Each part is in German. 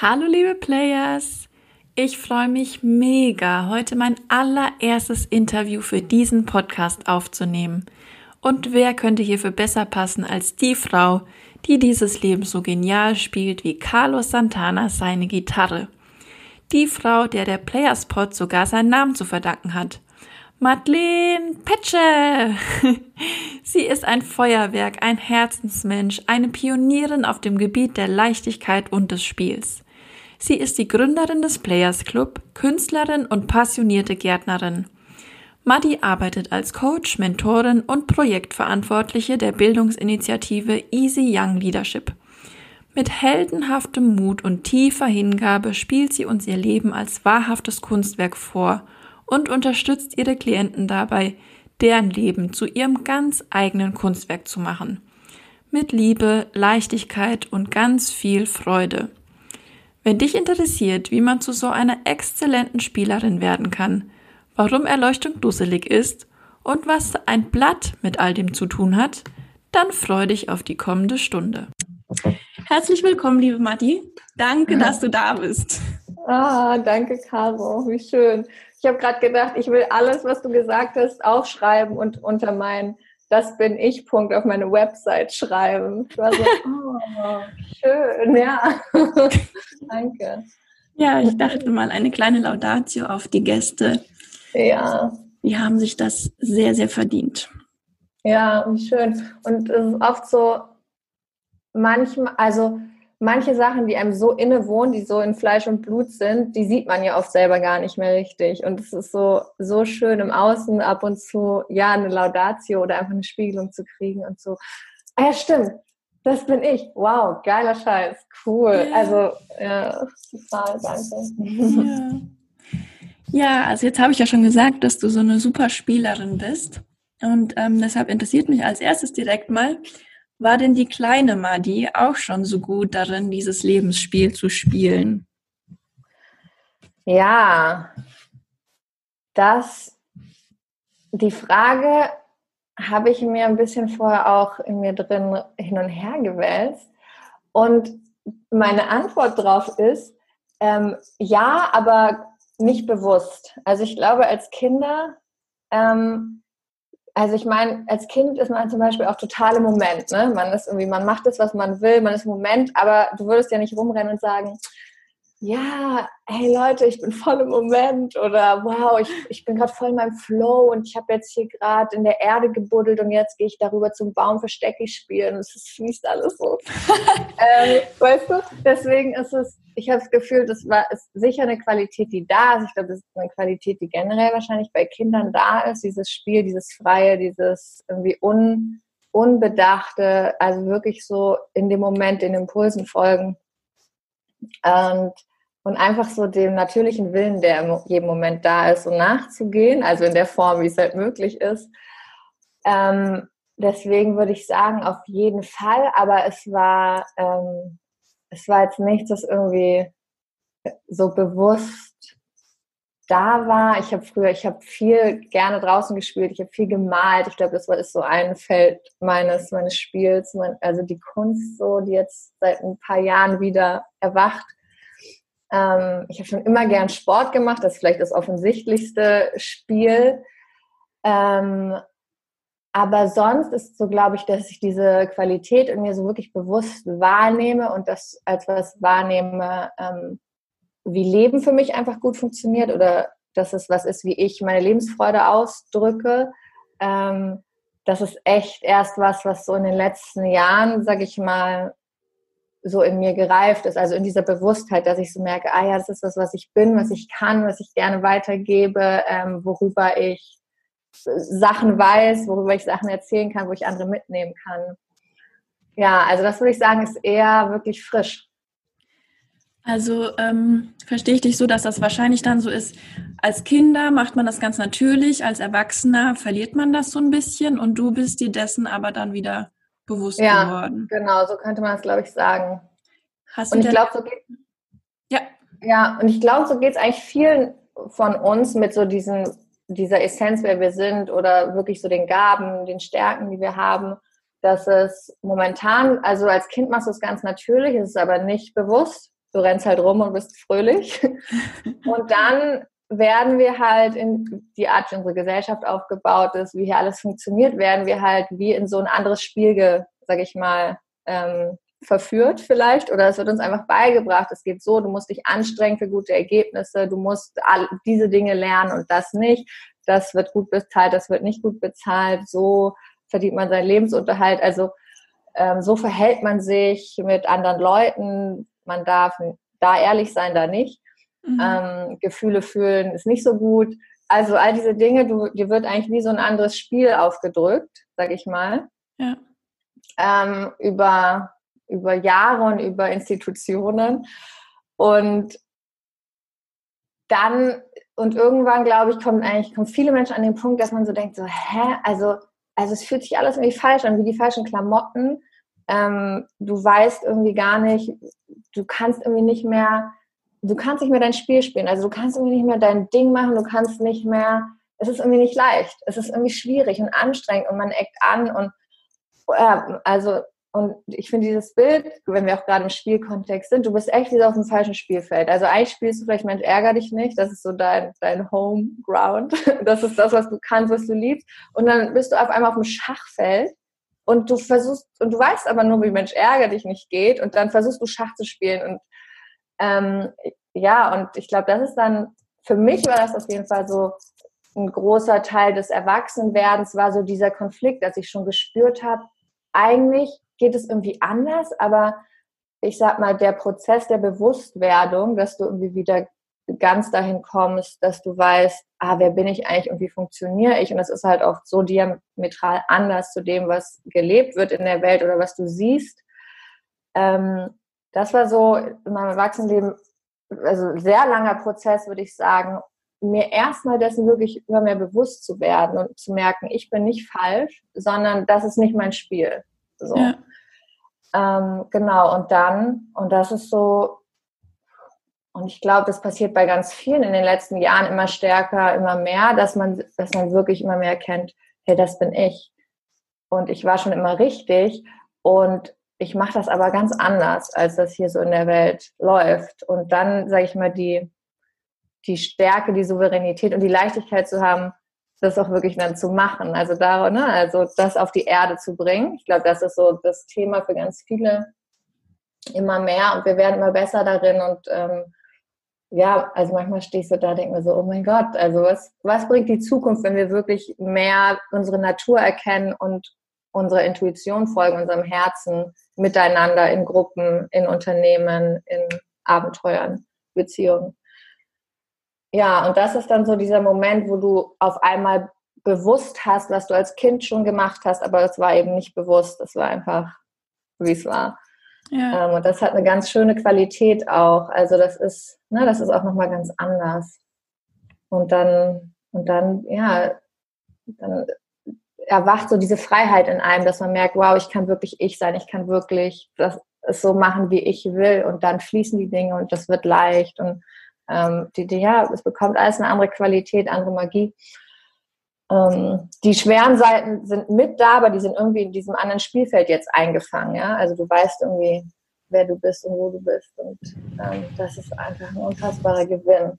Hallo liebe Players! Ich freue mich mega, heute mein allererstes Interview für diesen Podcast aufzunehmen. Und wer könnte hierfür besser passen als die Frau, die dieses Leben so genial spielt wie Carlos Santana seine Gitarre. Die Frau, der der Playerspot sogar seinen Namen zu verdanken hat. Madeleine Petsche. Sie ist ein Feuerwerk, ein Herzensmensch, eine Pionierin auf dem Gebiet der Leichtigkeit und des Spiels. Sie ist die Gründerin des Players Club, Künstlerin und passionierte Gärtnerin. Madi arbeitet als Coach, Mentorin und Projektverantwortliche der Bildungsinitiative Easy Young Leadership. Mit heldenhaftem Mut und tiefer Hingabe spielt sie uns ihr Leben als wahrhaftes Kunstwerk vor – und unterstützt ihre Klienten dabei, deren Leben zu ihrem ganz eigenen Kunstwerk zu machen. Mit Liebe, Leichtigkeit und ganz viel Freude. Wenn dich interessiert, wie man zu so einer exzellenten Spielerin werden kann, warum Erleuchtung dusselig ist und was ein Blatt mit all dem zu tun hat, dann freu dich auf die kommende Stunde. Herzlich willkommen, liebe Matti. Danke, dass du da bist. Ah, danke, Caro. Wie schön. Ich habe gerade gedacht, ich will alles, was du gesagt hast, aufschreiben und unter meinen Das bin ich Punkt auf meine Website schreiben. Ich war so, oh, schön, ja. Danke. Ja, ich dachte mal eine kleine Laudatio auf die Gäste. Ja. Die haben sich das sehr, sehr verdient. Ja, wie schön. Und es ist oft so, manchmal, also manche Sachen, die einem so innewohnen, die so in Fleisch und Blut sind, die sieht man ja oft selber gar nicht mehr richtig. Und es ist so, so schön im Außen ab und zu, ja, eine Laudatio oder einfach eine Spiegelung zu kriegen und so. Ah ja, stimmt. Das bin ich. Wow, geiler Scheiß. Cool. Ja. Also, ja, total, danke. Ja. ja, also jetzt habe ich ja schon gesagt, dass du so eine super Spielerin bist. Und ähm, deshalb interessiert mich als erstes direkt mal, war denn die kleine Madi auch schon so gut darin, dieses Lebensspiel zu spielen? Ja, das, die Frage habe ich mir ein bisschen vorher auch in mir drin hin und her gewälzt. Und meine Antwort darauf ist, ähm, ja, aber nicht bewusst. Also ich glaube, als Kinder ähm, also ich meine, als Kind ist man zum Beispiel auch total im Moment. Ne? Man ist irgendwie, man macht das, was man will, man ist im Moment, aber du würdest ja nicht rumrennen und sagen, ja, hey Leute, ich bin voll im Moment oder wow, ich, ich bin gerade voll in meinem Flow und ich habe jetzt hier gerade in der Erde gebuddelt und jetzt gehe ich darüber zum Baum für Stecki spielen und es fließt alles so. ähm, weißt du, deswegen ist es, ich habe das Gefühl, das war ist sicher eine Qualität, die da ist. Ich glaube, das ist eine Qualität, die generell wahrscheinlich bei Kindern da ist, dieses Spiel, dieses Freie, dieses irgendwie un, Unbedachte, also wirklich so in dem Moment den Impulsen folgen. Und und einfach so dem natürlichen Willen, der in jedem Moment da ist, so nachzugehen, also in der Form, wie es halt möglich ist. Ähm, deswegen würde ich sagen, auf jeden Fall, aber es war, ähm, es war jetzt nichts, das irgendwie so bewusst da war. Ich habe früher, ich habe viel gerne draußen gespielt, ich habe viel gemalt. Ich glaube, das war ist so ein Feld meines meines Spiels, also die Kunst so, die jetzt seit ein paar Jahren wieder erwacht. Ähm, ich habe schon immer gern Sport gemacht, das ist vielleicht das offensichtlichste Spiel. Ähm, aber sonst ist so, glaube ich, dass ich diese Qualität in mir so wirklich bewusst wahrnehme und das als was wahrnehme, ähm, wie Leben für mich einfach gut funktioniert oder dass es was ist, wie ich meine Lebensfreude ausdrücke. Ähm, das ist echt erst was, was so in den letzten Jahren, sage ich mal, so in mir gereift ist, also in dieser Bewusstheit, dass ich so merke, ah ja, das ist das, was ich bin, was ich kann, was ich gerne weitergebe, ähm, worüber ich Sachen weiß, worüber ich Sachen erzählen kann, wo ich andere mitnehmen kann. Ja, also das würde ich sagen, ist eher wirklich frisch. Also ähm, verstehe ich dich so, dass das wahrscheinlich dann so ist, als Kinder macht man das ganz natürlich, als Erwachsener verliert man das so ein bisschen und du bist dir dessen aber dann wieder bewusst ja, geworden. Genau, so könnte man es, glaube ich, sagen. Hast und ich glaube, so geht ja. Ja, und ich glaube, so geht es eigentlich vielen von uns mit so diesen, dieser Essenz, wer wir sind, oder wirklich so den Gaben, den Stärken, die wir haben, dass es momentan, also als Kind machst du es ganz natürlich, es ist aber nicht bewusst. Du rennst halt rum und bist fröhlich. und dann werden wir halt in die Art, wie unsere Gesellschaft aufgebaut ist, wie hier alles funktioniert, werden wir halt wie in so ein anderes Spiel, sag ich mal, ähm, verführt vielleicht. Oder es wird uns einfach beigebracht, es geht so, du musst dich anstrengen für gute Ergebnisse, du musst all, diese Dinge lernen und das nicht, das wird gut bezahlt, das wird nicht gut bezahlt, so verdient man seinen Lebensunterhalt, also ähm, so verhält man sich mit anderen Leuten, man darf da ehrlich sein, da nicht. Mhm. Ähm, Gefühle fühlen ist nicht so gut. Also all diese Dinge, du, dir wird eigentlich wie so ein anderes Spiel aufgedrückt, sag ich mal. Ja. Ähm, über, über Jahre und über Institutionen. Und dann, und irgendwann, glaube ich, kommen eigentlich kommen viele Menschen an den Punkt, dass man so denkt, so, hä, also, also es fühlt sich alles irgendwie falsch an, wie die falschen Klamotten. Ähm, du weißt irgendwie gar nicht, du kannst irgendwie nicht mehr du kannst nicht mehr dein Spiel spielen. Also du kannst irgendwie nicht mehr dein Ding machen, du kannst nicht mehr, es ist irgendwie nicht leicht. Es ist irgendwie schwierig und anstrengend und man eckt an und äh, also und ich finde dieses Bild, wenn wir auch gerade im Spielkontext sind, du bist echt wieder auf dem falschen Spielfeld. Also eigentlich spielst du vielleicht Mensch, ärger dich nicht. Das ist so dein, dein Home Ground. Das ist das, was du kannst, was du liebst. Und dann bist du auf einmal auf dem Schachfeld und du versuchst, und du weißt aber nur, wie Mensch, ärger dich nicht geht. Und dann versuchst du Schach zu spielen und ähm, ja, und ich glaube, das ist dann, für mich war das auf jeden Fall so ein großer Teil des Erwachsenwerdens, war so dieser Konflikt, dass ich schon gespürt habe, eigentlich geht es irgendwie anders, aber ich sag mal, der Prozess der Bewusstwerdung, dass du irgendwie wieder ganz dahin kommst, dass du weißt, ah, wer bin ich eigentlich und wie funktioniere ich? Und das ist halt oft so diametral anders zu dem, was gelebt wird in der Welt oder was du siehst. Ähm, das war so in meinem Erwachsenenleben, also sehr langer Prozess, würde ich sagen, mir erstmal dessen wirklich immer mehr bewusst zu werden und zu merken, ich bin nicht falsch, sondern das ist nicht mein Spiel. So. Ja. Ähm, genau, und dann, und das ist so, und ich glaube, das passiert bei ganz vielen in den letzten Jahren immer stärker, immer mehr, dass man, dass man wirklich immer mehr erkennt, hey, das bin ich. Und ich war schon immer richtig. Und ich mache das aber ganz anders, als das hier so in der Welt läuft. Und dann, sage ich mal, die, die Stärke, die Souveränität und die Leichtigkeit zu haben, das auch wirklich dann zu machen. Also da, ne, also das auf die Erde zu bringen. Ich glaube, das ist so das Thema für ganz viele immer mehr und wir werden immer besser darin und ähm, ja, also manchmal stehe ich so da, denke mir so, oh mein Gott, also was, was bringt die Zukunft, wenn wir wirklich mehr unsere Natur erkennen und unserer Intuition folgen, unserem Herzen miteinander in Gruppen, in Unternehmen, in Abenteuern, Beziehungen. Ja, und das ist dann so dieser Moment, wo du auf einmal bewusst hast, was du als Kind schon gemacht hast, aber es war eben nicht bewusst, es war einfach, wie es war. Ja. Ähm, und das hat eine ganz schöne Qualität auch. Also das ist, ne, das ist auch nochmal ganz anders. Und dann, und dann, ja, dann erwacht so diese Freiheit in einem, dass man merkt, wow, ich kann wirklich ich sein, ich kann wirklich das, so machen, wie ich will und dann fließen die Dinge und das wird leicht und ähm, die, die, ja, es bekommt alles eine andere Qualität, andere Magie. Ähm, die schweren Seiten sind mit da, aber die sind irgendwie in diesem anderen Spielfeld jetzt eingefangen, ja, also du weißt irgendwie, wer du bist und wo du bist und ähm, das ist einfach ein unfassbarer Gewinn.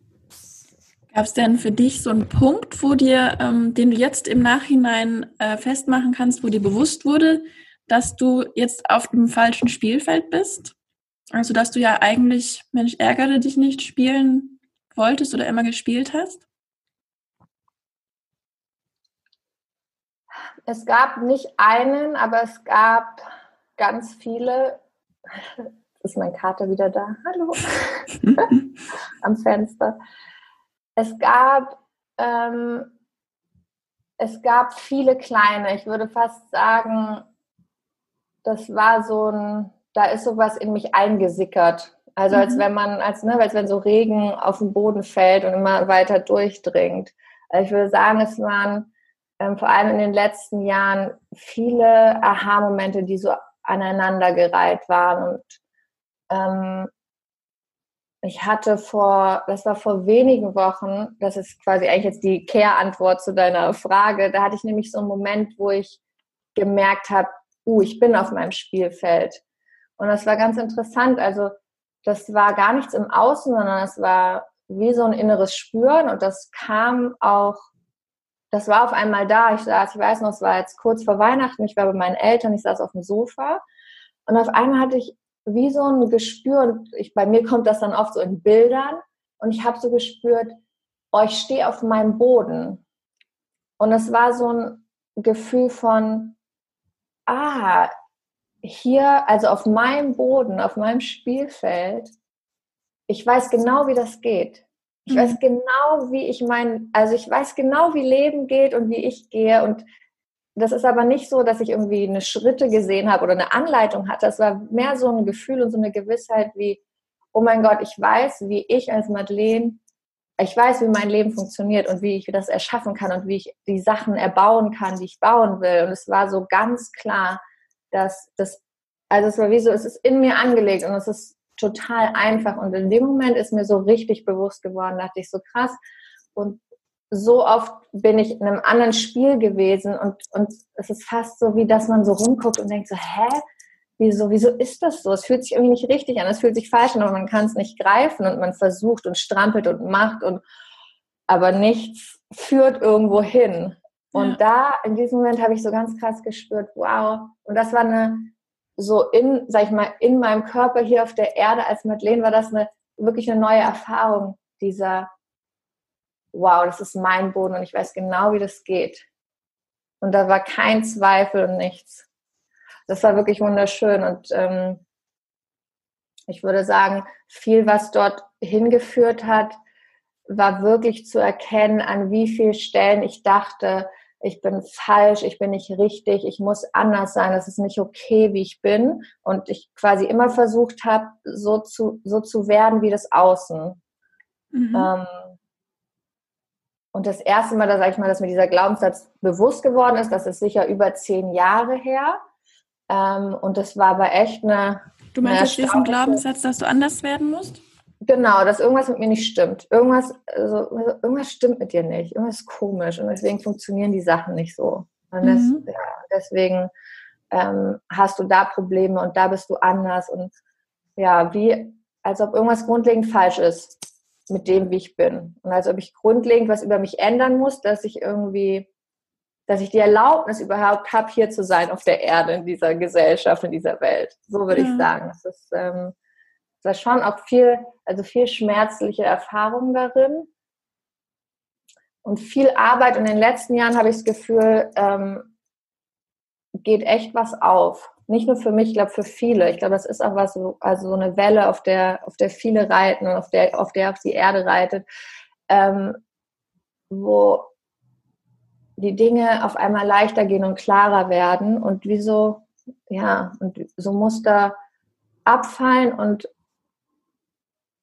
Gab es denn für dich so einen Punkt, wo dir, ähm, den du jetzt im Nachhinein äh, festmachen kannst, wo dir bewusst wurde, dass du jetzt auf dem falschen Spielfeld bist? Also, dass du ja eigentlich, Mensch, ärgere dich nicht, spielen wolltest oder immer gespielt hast? Es gab nicht einen, aber es gab ganz viele. Ist mein Kater wieder da? Hallo. Am Fenster. Es gab, ähm, es gab viele kleine, ich würde fast sagen, das war so ein, da ist sowas in mich eingesickert. Also als mhm. wenn man, als, ne, als wenn so Regen auf den Boden fällt und immer weiter durchdringt. Also ich würde sagen, es waren ähm, vor allem in den letzten Jahren viele Aha-Momente, die so aneinandergereiht waren und ähm, ich hatte vor, das war vor wenigen Wochen, das ist quasi eigentlich jetzt die Care-Antwort zu deiner Frage, da hatte ich nämlich so einen Moment, wo ich gemerkt habe, uh, ich bin auf meinem Spielfeld. Und das war ganz interessant. Also das war gar nichts im Außen, sondern es war wie so ein inneres Spüren und das kam auch, das war auf einmal da. Ich saß, ich weiß noch, es war jetzt kurz vor Weihnachten, ich war bei meinen Eltern, ich saß auf dem Sofa und auf einmal hatte ich wie so ein Gespür und ich, bei mir kommt das dann oft so in Bildern und ich habe so gespürt, oh, ich stehe auf meinem Boden. Und es war so ein Gefühl von, ah, hier, also auf meinem Boden, auf meinem Spielfeld, ich weiß genau, wie das geht. Ich mhm. weiß genau, wie ich mein, also ich weiß genau, wie Leben geht und wie ich gehe. Und das ist aber nicht so, dass ich irgendwie eine Schritte gesehen habe oder eine Anleitung hatte. Es war mehr so ein Gefühl und so eine Gewissheit wie, oh mein Gott, ich weiß, wie ich als Madeleine, ich weiß, wie mein Leben funktioniert und wie ich das erschaffen kann und wie ich die Sachen erbauen kann, die ich bauen will. Und es war so ganz klar, dass das, also es war wie so, es ist in mir angelegt und es ist total einfach. Und in dem Moment ist mir so richtig bewusst geworden, dachte ich so krass. Und so oft bin ich in einem anderen Spiel gewesen und, und es ist fast so, wie dass man so rumguckt und denkt so, hä? Wieso, wieso ist das so? Es fühlt sich irgendwie nicht richtig an, es fühlt sich falsch an, aber man kann es nicht greifen und man versucht und strampelt und macht und aber nichts führt irgendwo hin. Und ja. da, in diesem Moment habe ich so ganz krass gespürt, wow. Und das war eine, so in, sag ich mal, in meinem Körper hier auf der Erde als Madeleine war das eine, wirklich eine neue Erfahrung, dieser, wow, das ist mein Boden und ich weiß genau, wie das geht. Und da war kein Zweifel und nichts. Das war wirklich wunderschön und ähm, ich würde sagen, viel, was dort hingeführt hat, war wirklich zu erkennen, an wie vielen Stellen ich dachte, ich bin falsch, ich bin nicht richtig, ich muss anders sein, es ist nicht okay, wie ich bin. Und ich quasi immer versucht habe, so zu, so zu werden wie das Außen. Mhm. Ähm, und das erste Mal, da sage ich mal, dass mir dieser Glaubenssatz bewusst geworden ist, das ist sicher über zehn Jahre her. Ähm, und das war aber echt eine. Du meinst jetzt diesen Glaubenssatz, dass du anders werden musst? Genau, dass irgendwas mit mir nicht stimmt. Irgendwas, also, irgendwas stimmt mit dir nicht. Irgendwas ist komisch. Und deswegen funktionieren die Sachen nicht so. Und das, mhm. ja, deswegen ähm, hast du da Probleme und da bist du anders. Und ja, wie, als ob irgendwas grundlegend falsch ist mit dem, wie ich bin. Und als ob ich grundlegend was über mich ändern muss, dass ich irgendwie, dass ich die Erlaubnis überhaupt habe, hier zu sein auf der Erde, in dieser Gesellschaft, in dieser Welt. So würde mhm. ich sagen. Das ist, ähm, war schon auch viel, also viel schmerzliche Erfahrung darin und viel Arbeit. Und in den letzten Jahren habe ich das Gefühl, ähm, geht echt was auf. Nicht nur für mich, ich glaube für viele. Ich glaube, das ist auch was, also so eine Welle, auf der, auf der viele reiten und auf der, auf der auch die Erde reitet, ähm, wo die Dinge auf einmal leichter gehen und klarer werden und wie so, ja, und so Muster abfallen und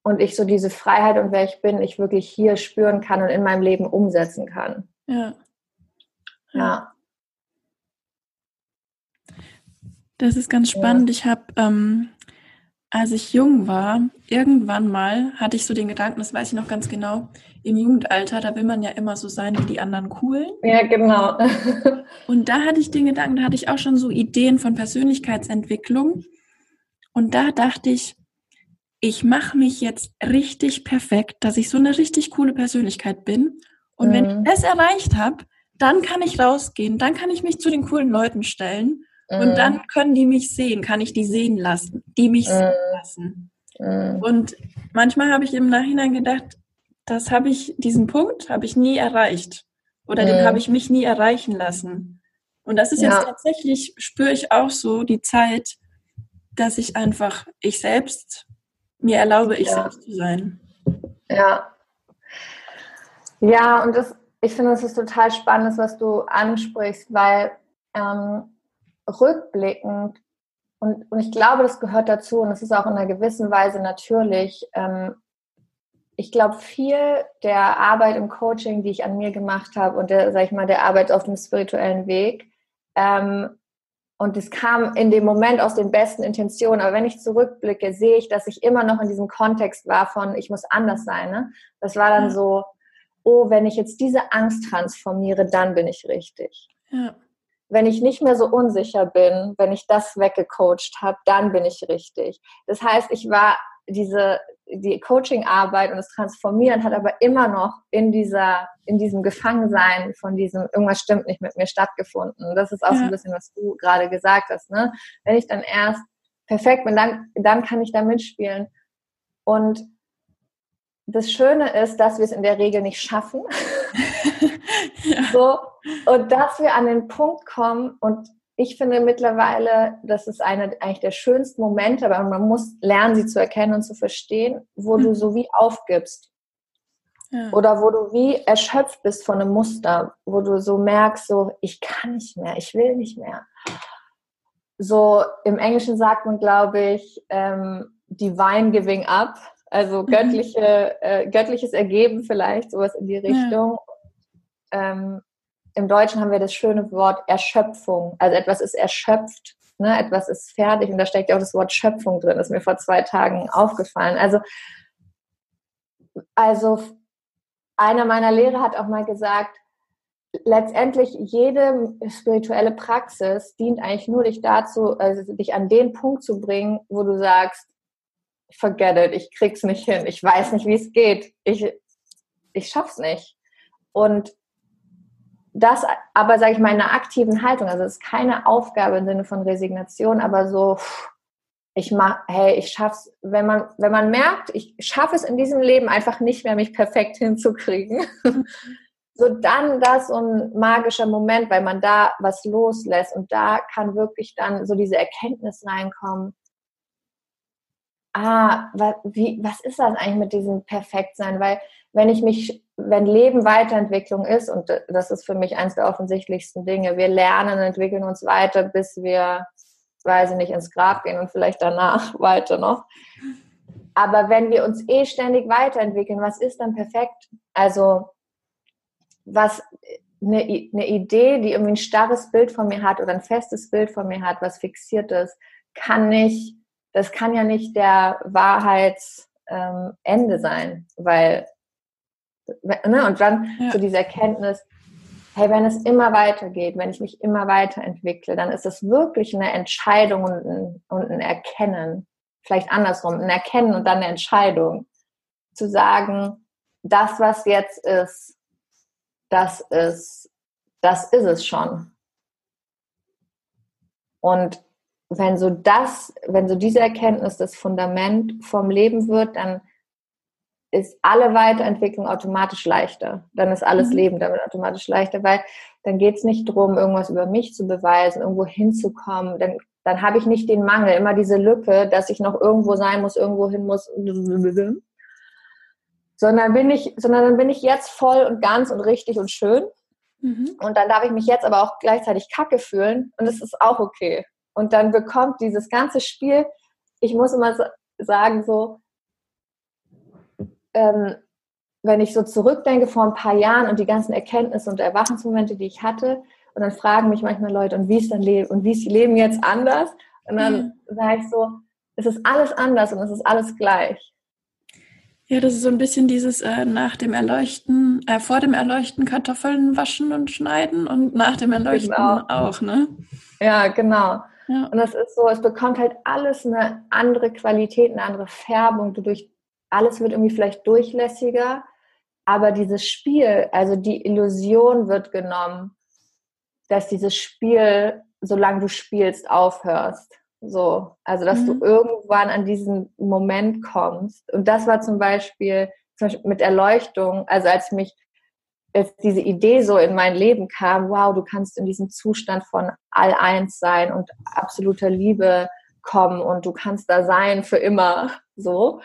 und ich so diese Freiheit und wer ich bin, ich wirklich hier spüren kann und in meinem Leben umsetzen kann. Ja. Ja. Das ist ganz spannend. Ja. Ich habe, ähm, als ich jung war, irgendwann mal hatte ich so den Gedanken, das weiß ich noch ganz genau, im Jugendalter, da will man ja immer so sein wie die anderen coolen. Ja, genau. und da hatte ich den Gedanken, da hatte ich auch schon so Ideen von Persönlichkeitsentwicklung. Und da dachte ich, ich mache mich jetzt richtig perfekt, dass ich so eine richtig coole Persönlichkeit bin. Und mhm. wenn ich mhm. das erreicht habe, dann kann ich rausgehen, dann kann ich mich zu den coolen Leuten stellen mhm. und dann können die mich sehen, kann ich die sehen lassen, die mich mhm. sehen lassen. Mhm. Und manchmal habe ich im Nachhinein gedacht, das habe ich, diesen Punkt habe ich nie erreicht oder den habe mhm. ich mich nie erreichen lassen. Und das ist ja. jetzt tatsächlich, spüre ich auch so die Zeit, dass ich einfach ich selbst mir erlaube, ich ja. selbst zu sein. Ja. Ja, und das, ich finde, es ist total spannend, was du ansprichst, weil ähm, rückblickend, und, und ich glaube, das gehört dazu, und es ist auch in einer gewissen Weise natürlich, ähm, ich glaube, viel der Arbeit im Coaching, die ich an mir gemacht habe und der, sag ich mal, der Arbeit auf dem spirituellen Weg, ähm, und es kam in dem Moment aus den besten Intentionen. Aber wenn ich zurückblicke, sehe ich, dass ich immer noch in diesem Kontext war von, ich muss anders sein. Ne? Das war dann so, oh, wenn ich jetzt diese Angst transformiere, dann bin ich richtig. Ja. Wenn ich nicht mehr so unsicher bin, wenn ich das weggecoacht habe, dann bin ich richtig. Das heißt, ich war diese die Coaching-Arbeit und das Transformieren hat aber immer noch in dieser, in diesem Gefangensein von diesem irgendwas stimmt nicht mit mir stattgefunden. Das ist auch ja. so ein bisschen, was du gerade gesagt hast. Ne? Wenn ich dann erst perfekt bin, dann, dann kann ich da mitspielen. Und das Schöne ist, dass wir es in der Regel nicht schaffen. ja. so, und dass wir an den Punkt kommen und ich finde mittlerweile, das ist einer eigentlich der schönsten Momente, aber man muss lernen, sie zu erkennen und zu verstehen, wo mhm. du so wie aufgibst. Ja. Oder wo du wie erschöpft bist von einem Muster, wo du so merkst, so, ich kann nicht mehr, ich will nicht mehr. So im Englischen sagt man, glaube ich, ähm, divine giving up, also mhm. göttliche, äh, göttliches Ergeben vielleicht, sowas in die Richtung. Ja. Ähm, im Deutschen haben wir das schöne Wort Erschöpfung. Also etwas ist erschöpft, ne? etwas ist fertig und da steckt ja auch das Wort Schöpfung drin. Das ist mir vor zwei Tagen aufgefallen. Also, also einer meiner Lehrer hat auch mal gesagt, letztendlich jede spirituelle Praxis dient eigentlich nur dich dazu, also dich an den Punkt zu bringen, wo du sagst, forget it, ich krieg's nicht hin, ich weiß nicht, wie es geht, ich, ich schaff's nicht. Und das aber, sage ich mal, in einer aktiven Haltung. Also es ist keine Aufgabe im Sinne von Resignation, aber so, ich mach, hey, ich schaff's, wenn man, wenn man merkt, ich schaffe es in diesem Leben einfach nicht mehr, mich perfekt hinzukriegen, so dann das so ein magischer Moment, weil man da was loslässt und da kann wirklich dann so diese Erkenntnis reinkommen. Ah, was, wie, was ist das eigentlich mit diesem Perfektsein? Weil wenn ich mich wenn Leben Weiterentwicklung ist, und das ist für mich eines der offensichtlichsten Dinge, wir lernen, entwickeln uns weiter, bis wir, weiß ich nicht, ins Grab gehen und vielleicht danach weiter noch. Aber wenn wir uns eh ständig weiterentwickeln, was ist dann perfekt? Also, was eine, eine Idee, die irgendwie ein starres Bild von mir hat oder ein festes Bild von mir hat, was fixiert ist, kann nicht, das kann ja nicht der Wahrheitsende ähm, sein, weil Ne? Und dann ja. so diese Erkenntnis, hey, wenn es immer weitergeht, wenn ich mich immer weiterentwickle, dann ist es wirklich eine Entscheidung und ein, und ein Erkennen. Vielleicht andersrum, ein Erkennen und dann eine Entscheidung. Zu sagen, das, was jetzt ist, das ist, das ist es schon. Und wenn so das, wenn so diese Erkenntnis das Fundament vom Leben wird, dann ist alle Weiterentwicklung automatisch leichter. Dann ist alles mhm. Leben damit automatisch leichter, weil dann geht es nicht darum, irgendwas über mich zu beweisen, irgendwo hinzukommen. Dann, dann habe ich nicht den Mangel, immer diese Lücke, dass ich noch irgendwo sein muss, irgendwo hin muss. Sondern bin ich, sondern dann bin ich jetzt voll und ganz und richtig und schön. Mhm. Und dann darf ich mich jetzt aber auch gleichzeitig kacke fühlen und es ist auch okay. Und dann bekommt dieses ganze Spiel, ich muss immer sagen, so, ähm, wenn ich so zurückdenke vor ein paar Jahren und die ganzen Erkenntnisse und Erwachensmomente, die ich hatte, und dann fragen mich manchmal Leute, und wie ist dein Leben? Und wie ist Leben jetzt anders? Und dann mhm. sage ich so, es ist alles anders und es ist alles gleich. Ja, das ist so ein bisschen dieses äh, nach dem Erleuchten, äh, vor dem Erleuchten Kartoffeln waschen und schneiden und nach dem Erleuchten genau. auch, ne? Ja, genau. Ja. Und das ist so, es bekommt halt alles eine andere Qualität, eine andere Färbung. Du durch, alles wird irgendwie vielleicht durchlässiger, aber dieses Spiel, also die Illusion wird genommen, dass dieses Spiel, solange du spielst, aufhörst. So, also dass mhm. du irgendwann an diesen Moment kommst. Und das war zum Beispiel, zum Beispiel mit Erleuchtung, also als mich als diese Idee so in mein Leben kam, wow, du kannst in diesem Zustand von All-Eins sein und absoluter Liebe kommen und du kannst da sein für immer, so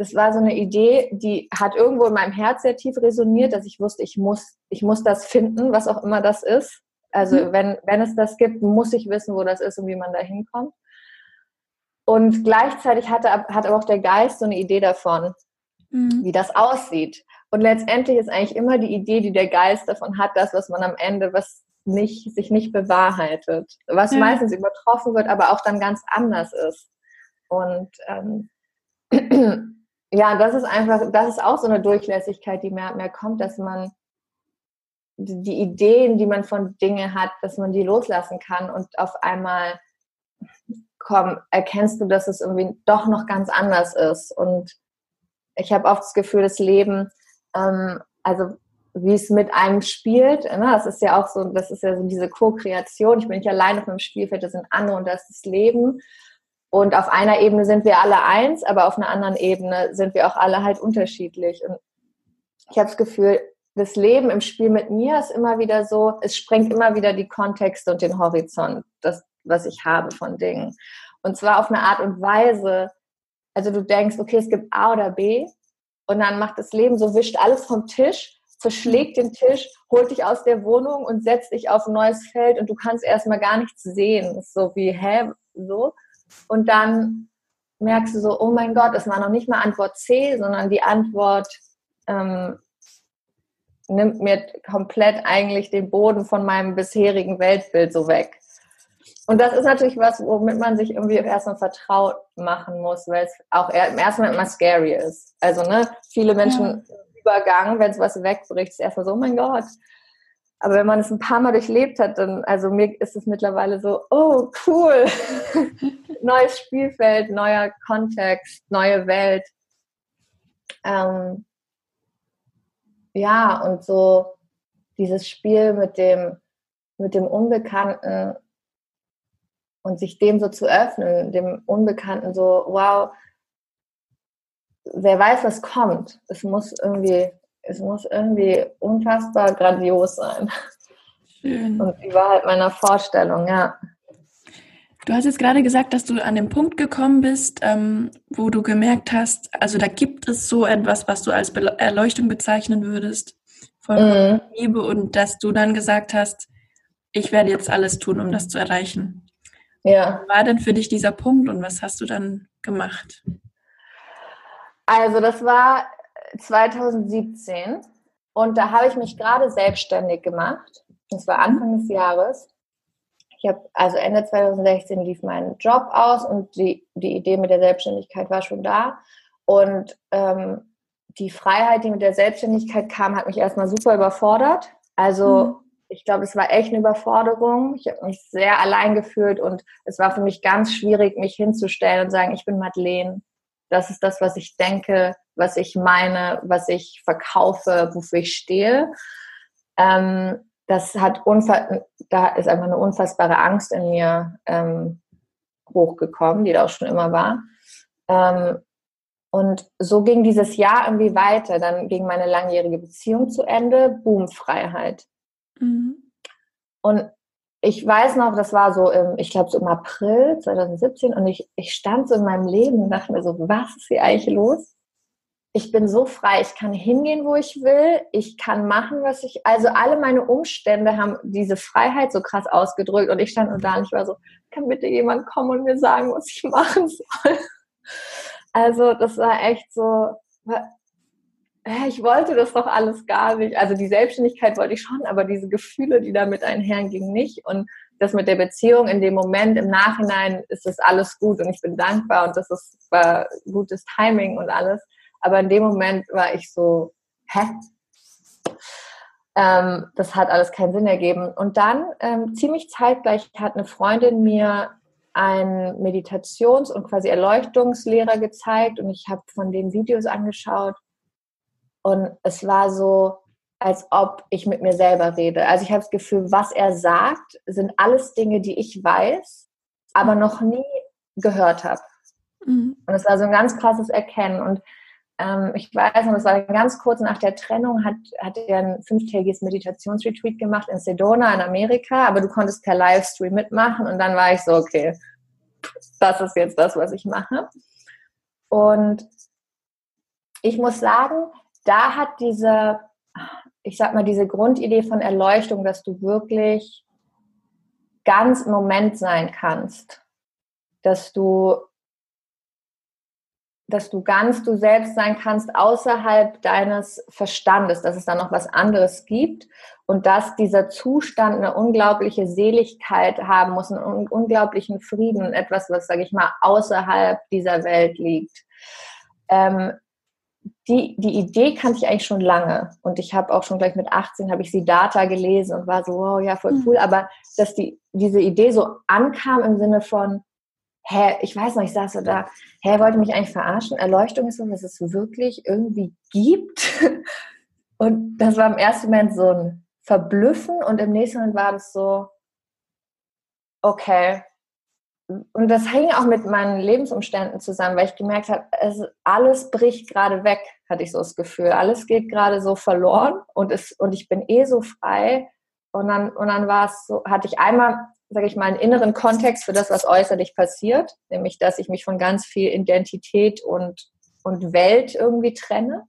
das war so eine Idee, die hat irgendwo in meinem Herz sehr tief resoniert, dass ich wusste, ich muss, ich muss das finden, was auch immer das ist. Also mhm. wenn, wenn es das gibt, muss ich wissen, wo das ist und wie man da hinkommt. Und gleichzeitig hatte, hat aber auch der Geist so eine Idee davon, mhm. wie das aussieht. Und letztendlich ist eigentlich immer die Idee, die der Geist davon hat, das, was man am Ende, was nicht, sich nicht bewahrheitet. Was ja. meistens übertroffen wird, aber auch dann ganz anders ist. Und ähm, ja, das ist einfach, das ist auch so eine Durchlässigkeit, die mehr und mehr kommt, dass man die Ideen, die man von Dingen hat, dass man die loslassen kann und auf einmal komm, erkennst du, dass es irgendwie doch noch ganz anders ist. Und ich habe oft das Gefühl, das Leben, ähm, also wie es mit einem spielt, ne? das ist ja auch so, das ist ja so diese Co-Kreation. Ich bin nicht allein auf einem Spielfeld, das sind andere und das ist das Leben. Und auf einer Ebene sind wir alle eins, aber auf einer anderen Ebene sind wir auch alle halt unterschiedlich. Und ich habe das Gefühl, das Leben im Spiel mit mir ist immer wieder so, es sprengt immer wieder die Kontexte und den Horizont, das, was ich habe von Dingen. Und zwar auf eine Art und Weise, also du denkst, okay, es gibt A oder B und dann macht das Leben so, wischt alles vom Tisch, zerschlägt den Tisch, holt dich aus der Wohnung und setzt dich auf ein neues Feld und du kannst erstmal gar nichts sehen. Ist so wie, hä, so. Und dann merkst du so, oh mein Gott, es war noch nicht mal Antwort C, sondern die Antwort ähm, nimmt mir komplett eigentlich den Boden von meinem bisherigen Weltbild so weg. Und das ist natürlich was, womit man sich irgendwie erstmal vertraut machen muss, weil es auch im ersten Moment immer scary ist. Also, ne, viele Menschen ja. Übergang, wenn es was wegbricht, ist erstmal so, oh mein Gott. Aber wenn man es ein paar Mal durchlebt hat, dann, also mir ist es mittlerweile so, oh, cool. Neues Spielfeld, neuer Kontext, neue Welt. Ähm, ja, und so dieses Spiel mit dem, mit dem Unbekannten und sich dem so zu öffnen, dem Unbekannten so, wow, wer weiß, was kommt. Es muss irgendwie, es muss irgendwie unfassbar grandios sein. Schön. Und überhalb meiner Vorstellung, ja. Du hast jetzt gerade gesagt, dass du an den Punkt gekommen bist, ähm, wo du gemerkt hast, also da gibt es so etwas, was du als Be Erleuchtung bezeichnen würdest, von mhm. Liebe und dass du dann gesagt hast, ich werde jetzt alles tun, um das zu erreichen. Ja. Was war denn für dich dieser Punkt und was hast du dann gemacht? Also das war 2017 und da habe ich mich gerade selbstständig gemacht. Das war Anfang des Jahres. Ich habe, also Ende 2016 lief mein Job aus und die, die Idee mit der Selbstständigkeit war schon da. Und ähm, die Freiheit, die mit der Selbstständigkeit kam, hat mich erstmal super überfordert. Also mhm. ich glaube, es war echt eine Überforderung. Ich habe mich sehr allein gefühlt und es war für mich ganz schwierig, mich hinzustellen und sagen, ich bin Madeleine. Das ist das, was ich denke, was ich meine, was ich verkaufe, wofür ich stehe. Ähm, das hat da ist einfach eine unfassbare Angst in mir ähm, hochgekommen, die da auch schon immer war. Ähm, und so ging dieses Jahr irgendwie weiter. Dann ging meine langjährige Beziehung zu Ende. Boom, Freiheit. Mhm. Und ich weiß noch, das war so im, ich glaube so im April 2017 und ich, ich stand so in meinem Leben und dachte mir so, was ist hier eigentlich los? ich bin so frei, ich kann hingehen, wo ich will, ich kann machen, was ich, also alle meine Umstände haben diese Freiheit so krass ausgedrückt und ich stand nur da und ich war so, kann bitte jemand kommen und mir sagen, was ich machen soll? Also das war echt so, ich wollte das doch alles gar nicht. Also die Selbstständigkeit wollte ich schon, aber diese Gefühle, die damit einhergingen, nicht. Und das mit der Beziehung in dem Moment, im Nachhinein ist das alles gut und ich bin dankbar und das ist war gutes Timing und alles. Aber in dem Moment war ich so, hä? Ähm, das hat alles keinen Sinn ergeben. Und dann, ähm, ziemlich zeitgleich, hat eine Freundin mir einen Meditations- und quasi Erleuchtungslehrer gezeigt und ich habe von den Videos angeschaut und es war so, als ob ich mit mir selber rede. Also ich habe das Gefühl, was er sagt, sind alles Dinge, die ich weiß, aber noch nie gehört habe. Mhm. Und es war so ein ganz krasses Erkennen. Und ähm, ich weiß noch, das war ganz kurz nach der Trennung, hat, hat er ein fünftägiges Meditationsretreat gemacht in Sedona in Amerika, aber du konntest per Livestream mitmachen und dann war ich so, okay, das ist jetzt das, was ich mache. Und ich muss sagen, da hat diese, ich sag mal, diese Grundidee von Erleuchtung, dass du wirklich ganz im Moment sein kannst, dass du dass du ganz du selbst sein kannst außerhalb deines Verstandes, dass es da noch was anderes gibt und dass dieser Zustand eine unglaubliche Seligkeit haben muss, einen unglaublichen Frieden, etwas, was, sage ich mal, außerhalb dieser Welt liegt. Ähm, die, die Idee kannte ich eigentlich schon lange und ich habe auch schon gleich mit 18 habe ich sie Data gelesen und war so, wow, ja, voll hm. cool, aber dass die, diese Idee so ankam im Sinne von, hä, ich weiß noch, ich saß so da, hä, wollte mich eigentlich verarschen? Erleuchtung ist so, dass es wirklich irgendwie gibt. Und das war im ersten Moment so ein Verblüffen und im nächsten Moment war das so, okay. Und das hing auch mit meinen Lebensumständen zusammen, weil ich gemerkt habe, es, alles bricht gerade weg, hatte ich so das Gefühl. Alles geht gerade so verloren und, es, und ich bin eh so frei. Und dann, und dann war es so, hatte ich einmal sage ich mal, einen inneren Kontext für das, was äußerlich passiert, nämlich dass ich mich von ganz viel Identität und, und Welt irgendwie trenne.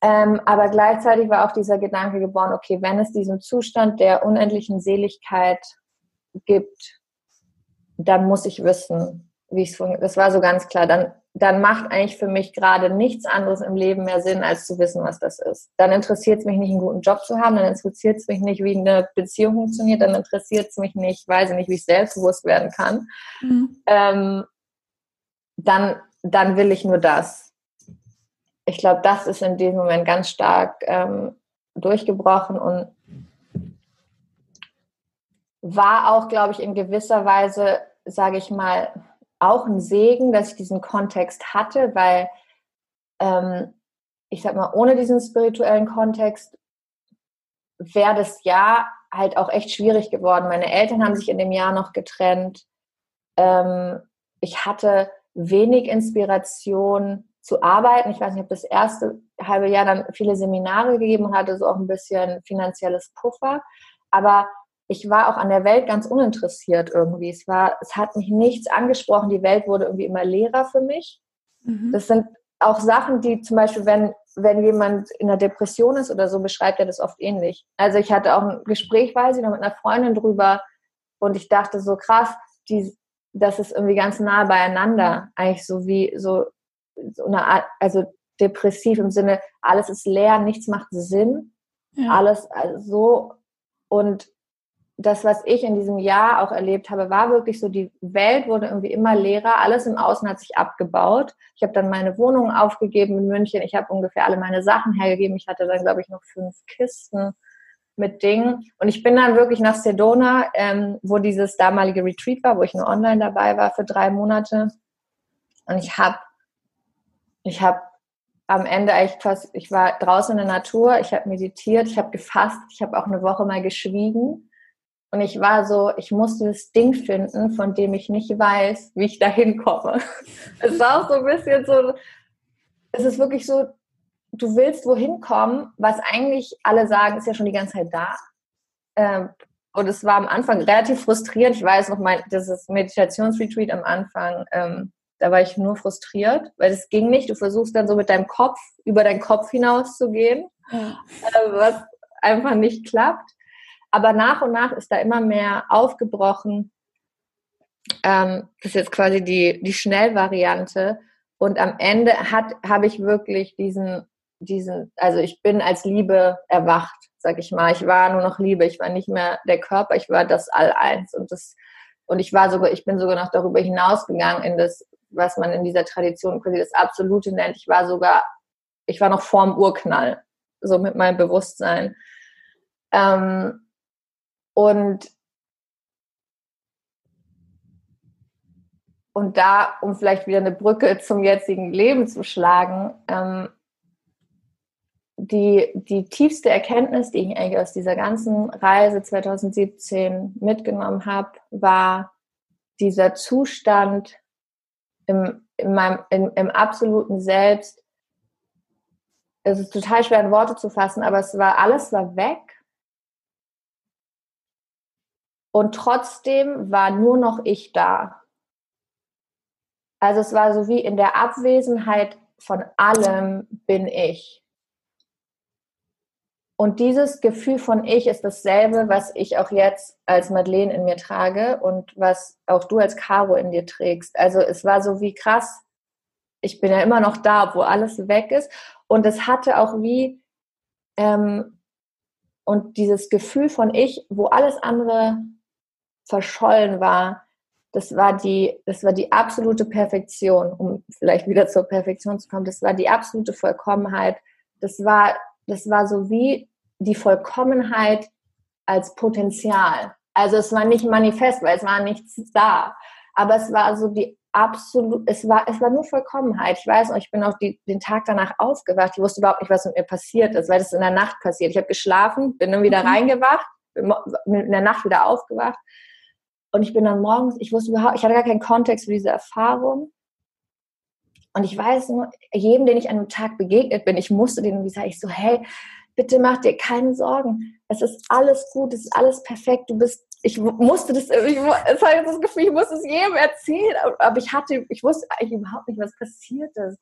Ähm, aber gleichzeitig war auch dieser Gedanke geboren, okay, wenn es diesen Zustand der unendlichen Seligkeit gibt, dann muss ich wissen, wie es funktioniert. Das war so ganz klar. Dann dann macht eigentlich für mich gerade nichts anderes im Leben mehr Sinn, als zu wissen, was das ist. Dann interessiert es mich nicht, einen guten Job zu haben, dann interessiert es mich nicht, wie eine Beziehung funktioniert, dann interessiert es mich nicht, weiß ich nicht, wie ich selbstbewusst werden kann. Mhm. Ähm, dann, dann will ich nur das. Ich glaube, das ist in diesem Moment ganz stark ähm, durchgebrochen und war auch, glaube ich, in gewisser Weise, sage ich mal, auch ein Segen, dass ich diesen Kontext hatte, weil ähm, ich sag mal, ohne diesen spirituellen Kontext wäre das Jahr halt auch echt schwierig geworden. Meine Eltern haben sich in dem Jahr noch getrennt. Ähm, ich hatte wenig Inspiration zu arbeiten. Ich weiß nicht, ob das erste halbe Jahr dann viele Seminare gegeben und hatte so auch ein bisschen finanzielles Puffer. Aber ich war auch an der Welt ganz uninteressiert irgendwie. Es war, es hat mich nichts angesprochen. Die Welt wurde irgendwie immer leerer für mich. Mhm. Das sind auch Sachen, die zum Beispiel, wenn, wenn jemand in einer Depression ist oder so, beschreibt er das oft ähnlich. Also ich hatte auch ein Gespräch, weiß ich noch, mit einer Freundin drüber und ich dachte so krass, die, das ist irgendwie ganz nah beieinander. Eigentlich so wie so, so eine Art, also depressiv im Sinne, alles ist leer, nichts macht Sinn. Ja. Alles also so und das, was ich in diesem Jahr auch erlebt habe, war wirklich so, die Welt wurde irgendwie immer leerer, alles im Außen hat sich abgebaut. Ich habe dann meine Wohnung aufgegeben in München, ich habe ungefähr alle meine Sachen hergegeben. Ich hatte dann, glaube ich, noch fünf Kisten mit Dingen. Und ich bin dann wirklich nach Sedona, ähm, wo dieses damalige Retreat war, wo ich nur online dabei war für drei Monate. Und ich habe ich habe am Ende eigentlich fast, ich war draußen in der Natur, ich habe meditiert, ich habe gefasst, ich habe auch eine Woche mal geschwiegen und ich war so, ich muss dieses Ding finden, von dem ich nicht weiß, wie ich da hinkomme. Es war auch so ein bisschen so, es ist wirklich so, du willst wohin kommen, was eigentlich alle sagen, ist ja schon die ganze Zeit da. Ähm, und es war am Anfang relativ frustrierend. Ich weiß noch, mein, das Meditationsretreat am Anfang, ähm, da war ich nur frustriert, weil es ging nicht. Du versuchst dann so mit deinem Kopf über deinen Kopf hinaus zu gehen, ja. äh, was einfach nicht klappt. Aber nach und nach ist da immer mehr aufgebrochen. Ähm, das ist jetzt quasi die, die Schnellvariante. Und am Ende habe ich wirklich diesen, diesen, also ich bin als Liebe erwacht, sag ich mal. Ich war nur noch Liebe, ich war nicht mehr der Körper, ich war das All-Eins. Und das, und ich war sogar, ich bin sogar noch darüber hinausgegangen in das, was man in dieser Tradition quasi das Absolute nennt. Ich war sogar, ich war noch vorm Urknall, so mit meinem Bewusstsein. Ähm, und, und da, um vielleicht wieder eine Brücke zum jetzigen Leben zu schlagen, ähm, die, die tiefste Erkenntnis, die ich eigentlich aus dieser ganzen Reise 2017 mitgenommen habe, war dieser Zustand im, in meinem, in, im absoluten Selbst. Es ist total schwer in Worte zu fassen, aber es war, alles war weg und trotzdem war nur noch ich da. Also es war so wie in der Abwesenheit von allem bin ich. Und dieses Gefühl von ich ist dasselbe, was ich auch jetzt als Madeleine in mir trage und was auch du als Caro in dir trägst. Also es war so wie krass. Ich bin ja immer noch da, obwohl alles weg ist. Und es hatte auch wie, ähm, und dieses Gefühl von ich, wo alles andere verschollen war, das war die, das war die absolute Perfektion, um vielleicht wieder zur Perfektion zu kommen. Das war die absolute Vollkommenheit. Das war, das war so wie die Vollkommenheit als Potenzial. Also es war nicht manifest, weil es war nichts da. aber es war so die absolut, es war, es war nur Vollkommenheit. Ich weiß noch, ich bin auch die, den Tag danach aufgewacht. Ich wusste überhaupt nicht, was mit mir passiert ist, weil das in der Nacht passiert. Ich habe geschlafen, bin dann wieder mhm. reingewacht, bin in der Nacht wieder aufgewacht. Und ich bin dann morgens, ich wusste überhaupt, ich hatte gar keinen Kontext für diese Erfahrung. Und ich weiß nur, jedem, den ich an einem Tag begegnet bin, ich musste den irgendwie sagen, ich so, hey, bitte mach dir keine Sorgen. Es ist alles gut, es ist alles perfekt. Du bist ich musste das, ich, hat das Gefühl, ich musste es jedem erzählen, aber ich hatte, ich wusste eigentlich überhaupt nicht, was passiert ist.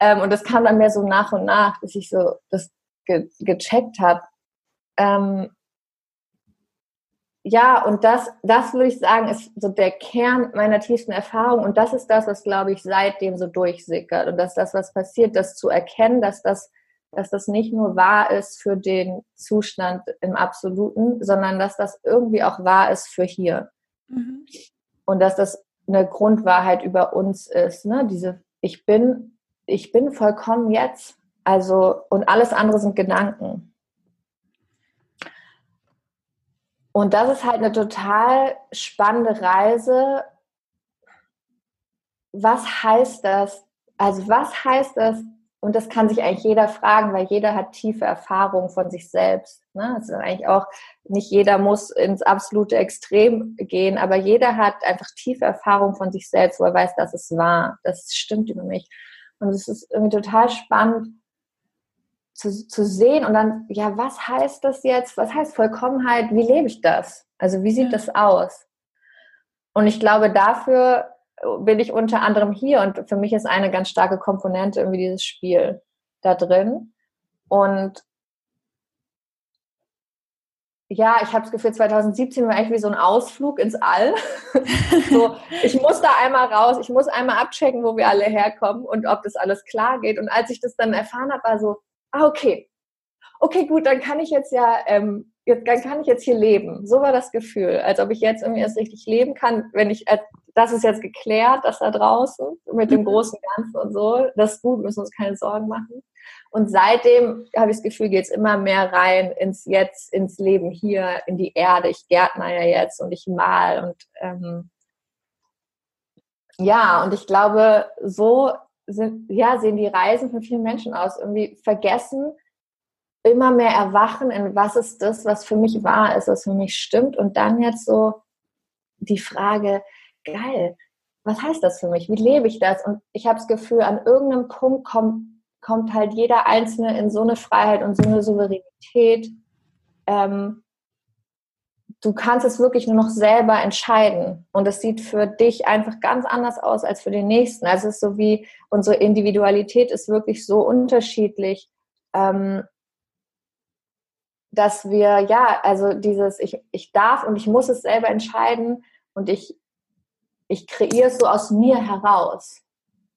Ähm, und das kam dann mehr so nach und nach, bis ich so das ge gecheckt habe. Ja, und das, das würde ich sagen, ist so der Kern meiner tiefsten Erfahrung. Und das ist das, was, glaube ich, seitdem so durchsickert. Und das ist das, was passiert, das zu erkennen, dass das dass das nicht nur wahr ist für den Zustand im Absoluten, sondern dass das irgendwie auch wahr ist für hier. Mhm. Und dass das eine Grundwahrheit über uns ist. Ne? Diese, ich bin, ich bin vollkommen jetzt. Also, und alles andere sind Gedanken. Und das ist halt eine total spannende Reise. Was heißt das? Also, was heißt das, und das kann sich eigentlich jeder fragen, weil jeder hat tiefe Erfahrungen von sich selbst. Ne? Das ist eigentlich auch, nicht jeder muss ins absolute Extrem gehen, aber jeder hat einfach tiefe Erfahrungen von sich selbst, wo er weiß, dass es wahr, das stimmt über mich. Und es ist irgendwie total spannend zu, zu sehen und dann, ja, was heißt das jetzt? Was heißt Vollkommenheit? Wie lebe ich das? Also wie sieht das aus? Und ich glaube, dafür bin ich unter anderem hier und für mich ist eine ganz starke Komponente irgendwie dieses Spiel da drin. Und ja, ich habe das Gefühl, 2017 war eigentlich wie so ein Ausflug ins All. so, ich muss da einmal raus, ich muss einmal abchecken, wo wir alle herkommen und ob das alles klar geht. Und als ich das dann erfahren habe, war so, ah, okay, okay, gut, dann kann ich jetzt ja, ähm, jetzt, dann kann ich jetzt hier leben. So war das Gefühl, als ob ich jetzt irgendwie erst richtig leben kann, wenn ich das ist jetzt geklärt, das da draußen mit dem mhm. großen Ganzen und so. Das ist gut, müssen uns keine Sorgen machen. Und seitdem habe ich das Gefühl, geht es immer mehr rein ins Jetzt, ins Leben hier, in die Erde. Ich gärtner ja jetzt und ich mal und ähm, ja, und ich glaube, so sind, ja, sehen die Reisen von vielen Menschen aus. Irgendwie vergessen, immer mehr erwachen in was ist das, was für mich wahr ist, was für mich stimmt. Und dann jetzt so die Frage, geil, was heißt das für mich? Wie lebe ich das? Und ich habe das Gefühl, an irgendeinem Punkt kommt, kommt halt jeder Einzelne in so eine Freiheit und so eine Souveränität. Ähm, du kannst es wirklich nur noch selber entscheiden. Und es sieht für dich einfach ganz anders aus als für den nächsten. Also es ist so wie unsere Individualität ist wirklich so unterschiedlich, ähm, dass wir, ja, also dieses, ich, ich darf und ich muss es selber entscheiden und ich ich kreiere es so aus mir heraus.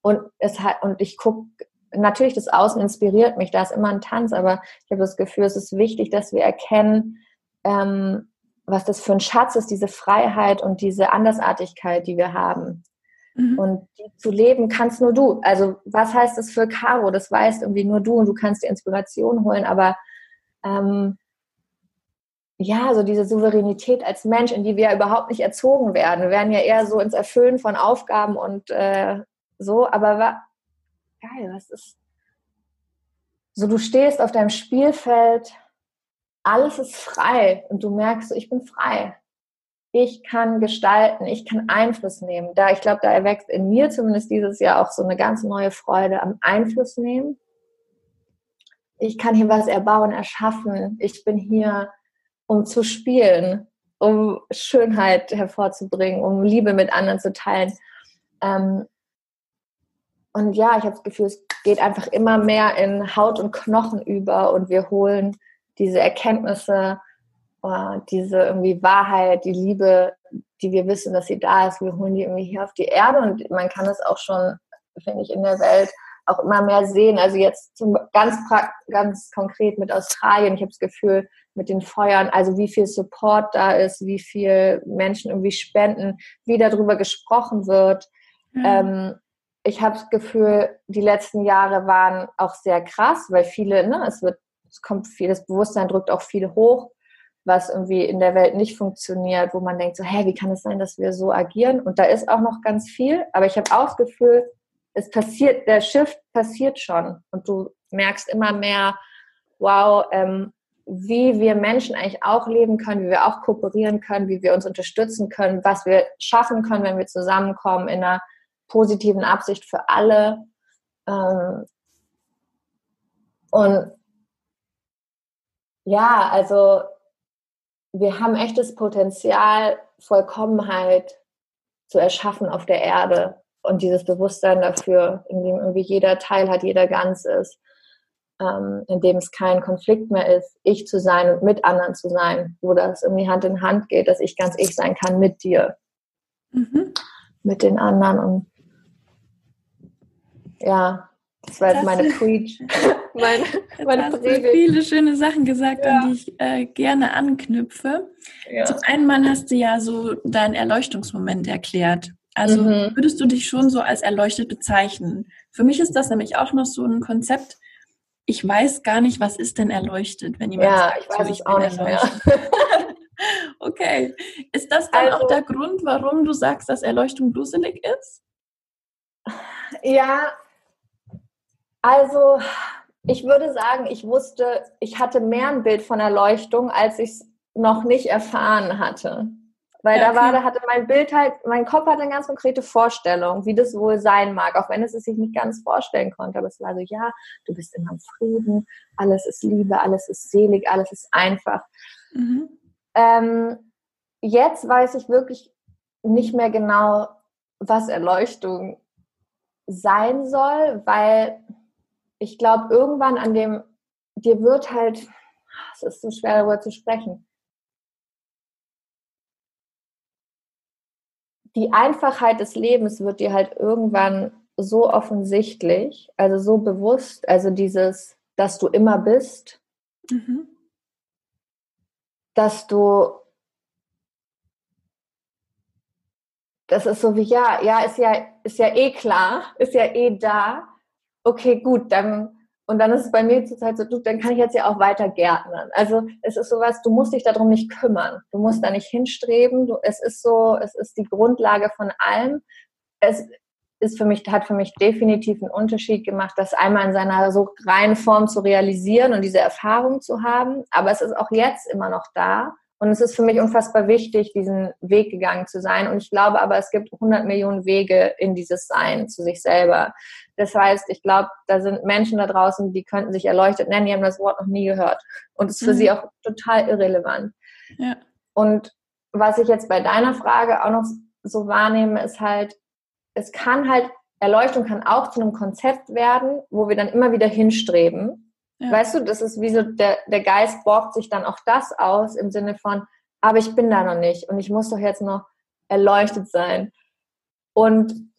Und, es hat, und ich gucke, natürlich das Außen inspiriert mich, da ist immer ein Tanz, aber ich habe das Gefühl, es ist wichtig, dass wir erkennen, ähm, was das für ein Schatz ist, diese Freiheit und diese Andersartigkeit, die wir haben. Mhm. Und die zu leben kannst nur du. Also was heißt das für Caro? Das weißt irgendwie nur du und du kannst dir Inspiration holen, aber ähm, ja, so diese Souveränität als Mensch, in die wir ja überhaupt nicht erzogen werden. Wir werden ja eher so ins Erfüllen von Aufgaben und äh, so, aber wa geil, was ist. So, du stehst auf deinem Spielfeld, alles ist frei und du merkst, ich bin frei. Ich kann gestalten, ich kann Einfluss nehmen. Da, ich glaube, da erwächst in mir zumindest dieses Jahr auch so eine ganz neue Freude am Einfluss nehmen. Ich kann hier was erbauen, erschaffen. Ich bin hier um zu spielen, um Schönheit hervorzubringen, um Liebe mit anderen zu teilen. Ähm, und ja, ich habe das Gefühl, es geht einfach immer mehr in Haut und Knochen über und wir holen diese Erkenntnisse, äh, diese irgendwie Wahrheit, die Liebe, die wir wissen, dass sie da ist, wir holen die irgendwie hier auf die Erde und man kann es auch schon, finde ich, in der Welt auch immer mehr sehen. Also jetzt zum, ganz, ganz konkret mit Australien. Ich habe das Gefühl, mit den Feuern, also wie viel Support da ist, wie viel Menschen irgendwie spenden, wie darüber gesprochen wird. Mhm. Ähm, ich habe das Gefühl, die letzten Jahre waren auch sehr krass, weil viele, ne, es wird, es kommt viel, das Bewusstsein drückt auch viel hoch. was irgendwie in der Welt nicht funktioniert, wo man denkt so, hä, wie kann es sein, dass wir so agieren? Und da ist auch noch ganz viel, aber ich habe auch das Gefühl, es passiert, der Shift passiert schon und du merkst immer mehr, wow, ähm, wie wir Menschen eigentlich auch leben können, wie wir auch kooperieren können, wie wir uns unterstützen können, was wir schaffen können, wenn wir zusammenkommen in einer positiven Absicht für alle. Ähm, und ja, also wir haben echtes Potenzial, Vollkommenheit zu erschaffen auf der Erde und dieses Bewusstsein dafür, in dem irgendwie jeder Teil hat, jeder ganz ist, ähm, in dem es kein Konflikt mehr ist, ich zu sein und mit anderen zu sein, wo das irgendwie Hand in Hand geht, dass ich ganz ich sein kann mit dir, mhm. mit den anderen und ja, das war jetzt meine Preach. meine, meine hast Predigt. viele schöne Sachen gesagt, ja. an die ich äh, gerne anknüpfe. Ja. Zum einen hast du ja so deinen Erleuchtungsmoment erklärt. Also mhm. würdest du dich schon so als erleuchtet bezeichnen? Für mich ist das nämlich auch noch so ein Konzept. Ich weiß gar nicht, was ist denn erleuchtet, wenn jemand ja, sagt, ich weiß so, ich auch nicht erleuchtet. Mehr. okay. Ist das dann also, auch der Grund, warum du sagst, dass Erleuchtung duselig ist? Ja, also ich würde sagen, ich wusste, ich hatte mehr ein Bild von Erleuchtung, als ich es noch nicht erfahren hatte. Weil ja, da war, da hatte mein Bild halt, mein Kopf hatte eine ganz konkrete Vorstellung, wie das wohl sein mag, auch wenn es es sich nicht ganz vorstellen konnte. Aber es war so, ja, du bist immer im Frieden, alles ist Liebe, alles ist selig, alles ist einfach. Mhm. Ähm, jetzt weiß ich wirklich nicht mehr genau, was Erleuchtung sein soll, weil ich glaube, irgendwann an dem, dir wird halt, es ist so schwer darüber zu sprechen, die Einfachheit des Lebens wird dir halt irgendwann so offensichtlich, also so bewusst, also dieses, dass du immer bist, mhm. dass du, das ist so wie, ja, ja, ist ja, ist ja eh klar, ist ja eh da, okay, gut, dann und dann ist es bei mir zurzeit so, du, dann kann ich jetzt ja auch weiter gärtnern. Also es ist sowas, du musst dich darum nicht kümmern. Du musst da nicht hinstreben. Du, es ist so, es ist die Grundlage von allem. Es ist für mich, hat für mich definitiv einen Unterschied gemacht, das einmal in seiner so reinen Form zu realisieren und diese Erfahrung zu haben. Aber es ist auch jetzt immer noch da. Und es ist für mich unfassbar wichtig, diesen Weg gegangen zu sein. Und ich glaube aber, es gibt 100 Millionen Wege in dieses Sein zu sich selber. Das heißt, ich glaube, da sind Menschen da draußen, die könnten sich erleuchtet nennen, die haben das Wort noch nie gehört. Und es ist für mhm. sie auch total irrelevant. Ja. Und was ich jetzt bei deiner Frage auch noch so wahrnehme, ist halt, es kann halt, Erleuchtung kann auch zu einem Konzept werden, wo wir dann immer wieder hinstreben ja. Weißt du, das ist wie so, der, der Geist borgt sich dann auch das aus im Sinne von, aber ich bin da noch nicht und ich muss doch jetzt noch erleuchtet sein. Und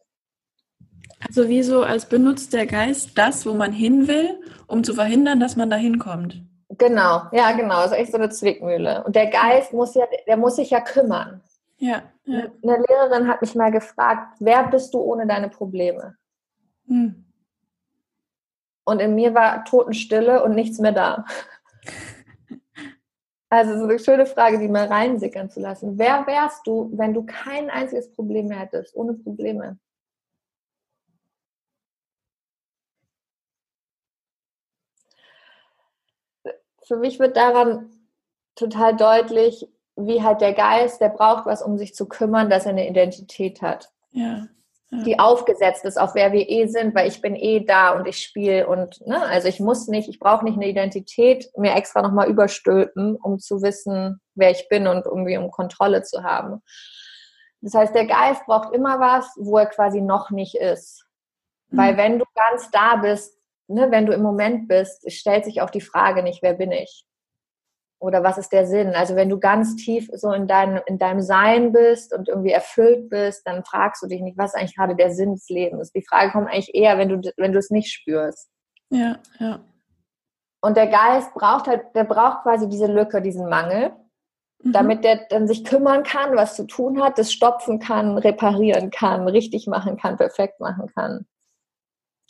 also wieso als benutzt der Geist das, wo man hin will, um zu verhindern, dass man da hinkommt? Genau, ja, genau. Das ist echt so eine Zwickmühle. Und der Geist muss ja, der muss sich ja kümmern. Ja, ja. Eine Lehrerin hat mich mal gefragt, wer bist du ohne deine Probleme? Hm und in mir war Totenstille und nichts mehr da. Also so eine schöne Frage, die mal reinsickern zu lassen. Wer wärst du, wenn du kein einziges Problem mehr hättest, ohne Probleme? Für mich wird daran total deutlich, wie halt der Geist, der braucht was, um sich zu kümmern, dass er eine Identität hat. Ja die aufgesetzt ist, auf wer wir eh sind, weil ich bin eh da und ich spiele und ne, also ich muss nicht, ich brauche nicht eine Identität mir extra nochmal überstülpen, um zu wissen, wer ich bin und irgendwie um Kontrolle zu haben. Das heißt, der Geist braucht immer was, wo er quasi noch nicht ist. Mhm. Weil wenn du ganz da bist, ne, wenn du im Moment bist, stellt sich auch die Frage nicht, wer bin ich? Oder was ist der Sinn? Also wenn du ganz tief so in deinem, in deinem Sein bist und irgendwie erfüllt bist, dann fragst du dich nicht, was ist eigentlich gerade der Sinn des Lebens? Die Frage kommt eigentlich eher, wenn du, wenn du es nicht spürst. Ja, ja. Und der Geist braucht halt, der braucht quasi diese Lücke, diesen Mangel, mhm. damit der dann sich kümmern kann, was zu tun hat, das stopfen kann, reparieren kann, richtig machen kann, perfekt machen kann.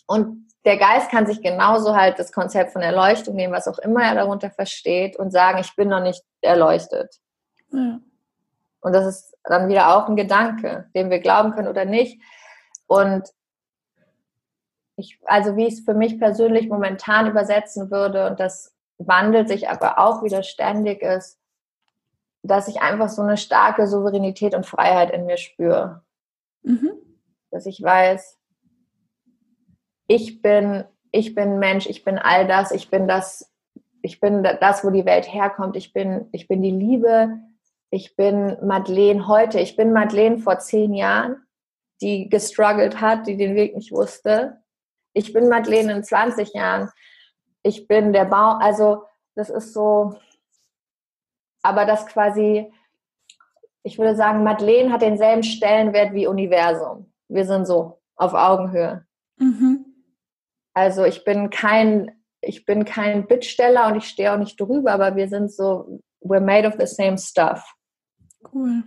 Und der Geist kann sich genauso halt das Konzept von Erleuchtung nehmen, was auch immer er darunter versteht, und sagen, ich bin noch nicht erleuchtet. Ja. Und das ist dann wieder auch ein Gedanke, dem wir glauben können oder nicht. Und ich, also wie ich es für mich persönlich momentan übersetzen würde, und das wandelt sich aber auch wieder ständig, ist, dass ich einfach so eine starke Souveränität und Freiheit in mir spüre. Mhm. Dass ich weiß, ich bin, ich bin Mensch, ich bin all das, ich bin das, ich bin das, wo die Welt herkommt, ich bin, ich bin die Liebe, ich bin Madeleine heute, ich bin Madeleine vor zehn Jahren, die gestruggelt hat, die den Weg nicht wusste. Ich bin Madeleine in 20 Jahren. Ich bin der Baum, also das ist so, aber das quasi, ich würde sagen, Madeleine hat denselben Stellenwert wie Universum. Wir sind so auf Augenhöhe. Mhm. Also ich bin kein, ich bin kein Bittsteller und ich stehe auch nicht drüber, aber wir sind so, we're made of the same stuff. Cool.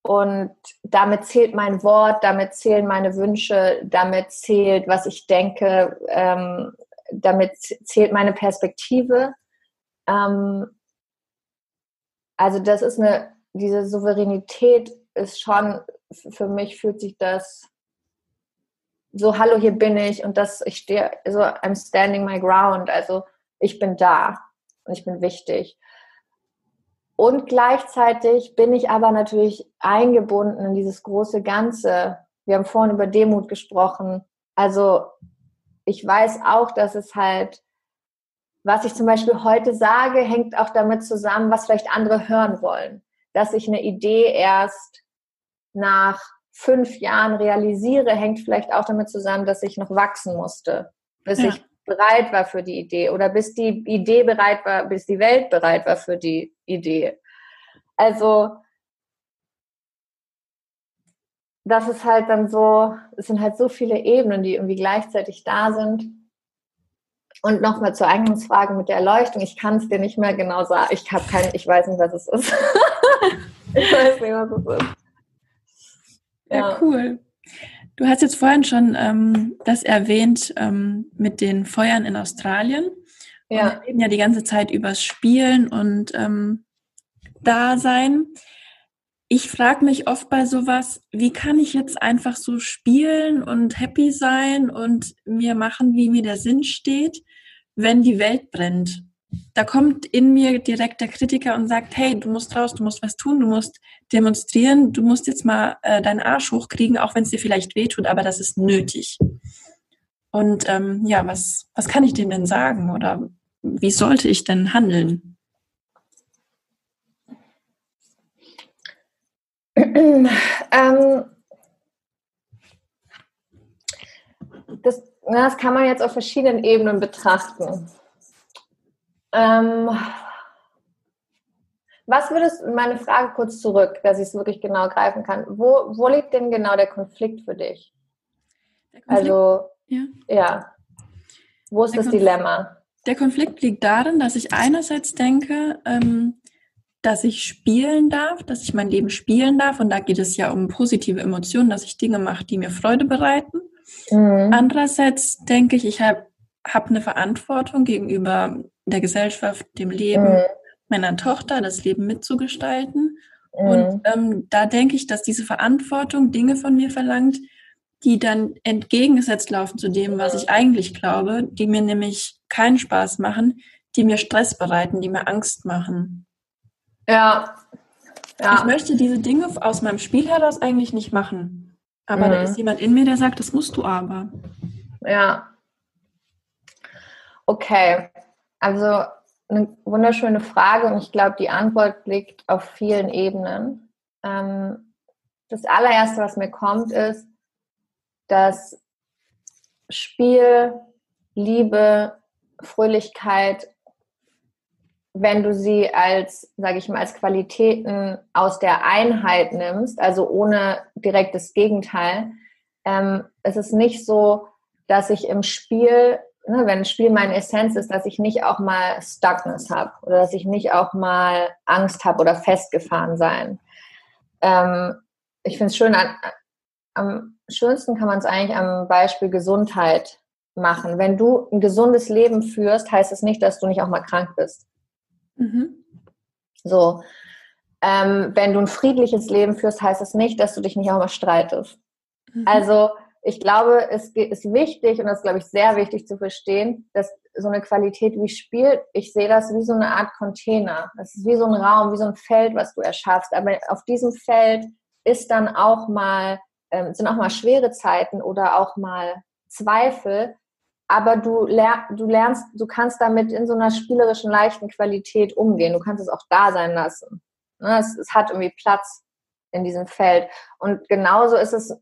Und damit zählt mein Wort, damit zählen meine Wünsche, damit zählt, was ich denke, ähm, damit zählt meine Perspektive. Ähm, also das ist eine, diese Souveränität ist schon, für mich fühlt sich das so, hallo, hier bin ich und das, ich stehe, so, I'm standing my ground, also ich bin da und ich bin wichtig. Und gleichzeitig bin ich aber natürlich eingebunden in dieses große Ganze. Wir haben vorhin über Demut gesprochen. Also ich weiß auch, dass es halt, was ich zum Beispiel heute sage, hängt auch damit zusammen, was vielleicht andere hören wollen. Dass ich eine Idee erst nach fünf Jahren realisiere, hängt vielleicht auch damit zusammen, dass ich noch wachsen musste, bis ja. ich bereit war für die Idee oder bis die Idee bereit war, bis die Welt bereit war für die Idee. Also das ist halt dann so, es sind halt so viele Ebenen, die irgendwie gleichzeitig da sind. Und nochmal zur Eingangsfrage mit der Erleuchtung. Ich kann es dir nicht mehr genau sagen. Ich habe kein, ich weiß nicht, was es ist. ich weiß nicht, was es ist. Ja, cool. Du hast jetzt vorhin schon ähm, das erwähnt ähm, mit den Feuern in Australien. Ja. Und wir reden ja die ganze Zeit übers Spielen und ähm, Dasein. Ich frage mich oft bei sowas, wie kann ich jetzt einfach so spielen und happy sein und mir machen, wie mir der Sinn steht, wenn die Welt brennt? Da kommt in mir direkt der Kritiker und sagt, hey, du musst raus, du musst was tun, du musst demonstrieren, du musst jetzt mal äh, deinen Arsch hochkriegen, auch wenn es dir vielleicht wehtut, aber das ist nötig. Und ähm, ja, was, was kann ich dem denn sagen oder wie sollte ich denn handeln? ähm, das, das kann man jetzt auf verschiedenen Ebenen betrachten. Ähm, was würdest, meine Frage kurz zurück, dass ich es wirklich genau greifen kann. Wo, wo liegt denn genau der Konflikt für dich? Konflikt, also, ja. ja. Wo ist der das Konflikt, Dilemma? Der Konflikt liegt darin, dass ich einerseits denke, ähm, dass ich spielen darf, dass ich mein Leben spielen darf. Und da geht es ja um positive Emotionen, dass ich Dinge mache, die mir Freude bereiten. Mhm. Andererseits denke ich, ich habe hab eine Verantwortung gegenüber der Gesellschaft, dem Leben, mhm meiner Tochter das Leben mitzugestalten. Mhm. Und ähm, da denke ich, dass diese Verantwortung Dinge von mir verlangt, die dann entgegengesetzt laufen zu dem, was ich eigentlich glaube, die mir nämlich keinen Spaß machen, die mir Stress bereiten, die mir Angst machen. Ja. ja. Ich möchte diese Dinge aus meinem Spiel heraus eigentlich nicht machen. Aber mhm. da ist jemand in mir, der sagt, das musst du aber. Ja. Okay. Also eine wunderschöne Frage und ich glaube, die Antwort liegt auf vielen Ebenen. Ähm, das allererste, was mir kommt, ist, dass Spiel, Liebe, Fröhlichkeit, wenn du sie als, sage ich mal, als Qualitäten aus der Einheit nimmst, also ohne direkt das Gegenteil, ähm, es ist nicht so, dass ich im Spiel wenn ein Spiel meine Essenz ist, dass ich nicht auch mal Stuckness habe oder dass ich nicht auch mal Angst habe oder festgefahren sein. Ähm, ich finde es schön, an, am schönsten kann man es eigentlich am Beispiel Gesundheit machen. Wenn du ein gesundes Leben führst, heißt es nicht, dass du nicht auch mal krank bist. Mhm. So. Ähm, wenn du ein friedliches Leben führst, heißt es nicht, dass du dich nicht auch mal streitest. Mhm. Also ich glaube, es ist wichtig und das ist, glaube ich, sehr wichtig zu verstehen, dass so eine Qualität wie Spiel, ich sehe das wie so eine Art Container. Das ist wie so ein Raum, wie so ein Feld, was du erschaffst. Aber auf diesem Feld ist dann auch mal, ähm, sind auch mal schwere Zeiten oder auch mal Zweifel. Aber du, ler du lernst, du kannst damit in so einer spielerischen, leichten Qualität umgehen. Du kannst es auch da sein lassen. Ne? Es, es hat irgendwie Platz in diesem Feld. Und genauso ist es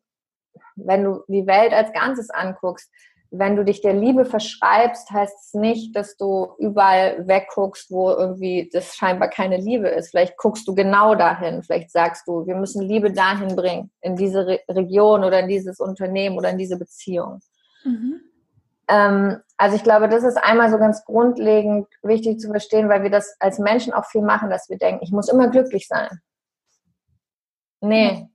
wenn du die Welt als Ganzes anguckst, wenn du dich der Liebe verschreibst, heißt es nicht, dass du überall wegguckst, wo irgendwie das scheinbar keine Liebe ist. Vielleicht guckst du genau dahin. Vielleicht sagst du, wir müssen Liebe dahin bringen, in diese Re Region oder in dieses Unternehmen oder in diese Beziehung. Mhm. Ähm, also ich glaube, das ist einmal so ganz grundlegend wichtig zu verstehen, weil wir das als Menschen auch viel machen, dass wir denken, ich muss immer glücklich sein. Nee.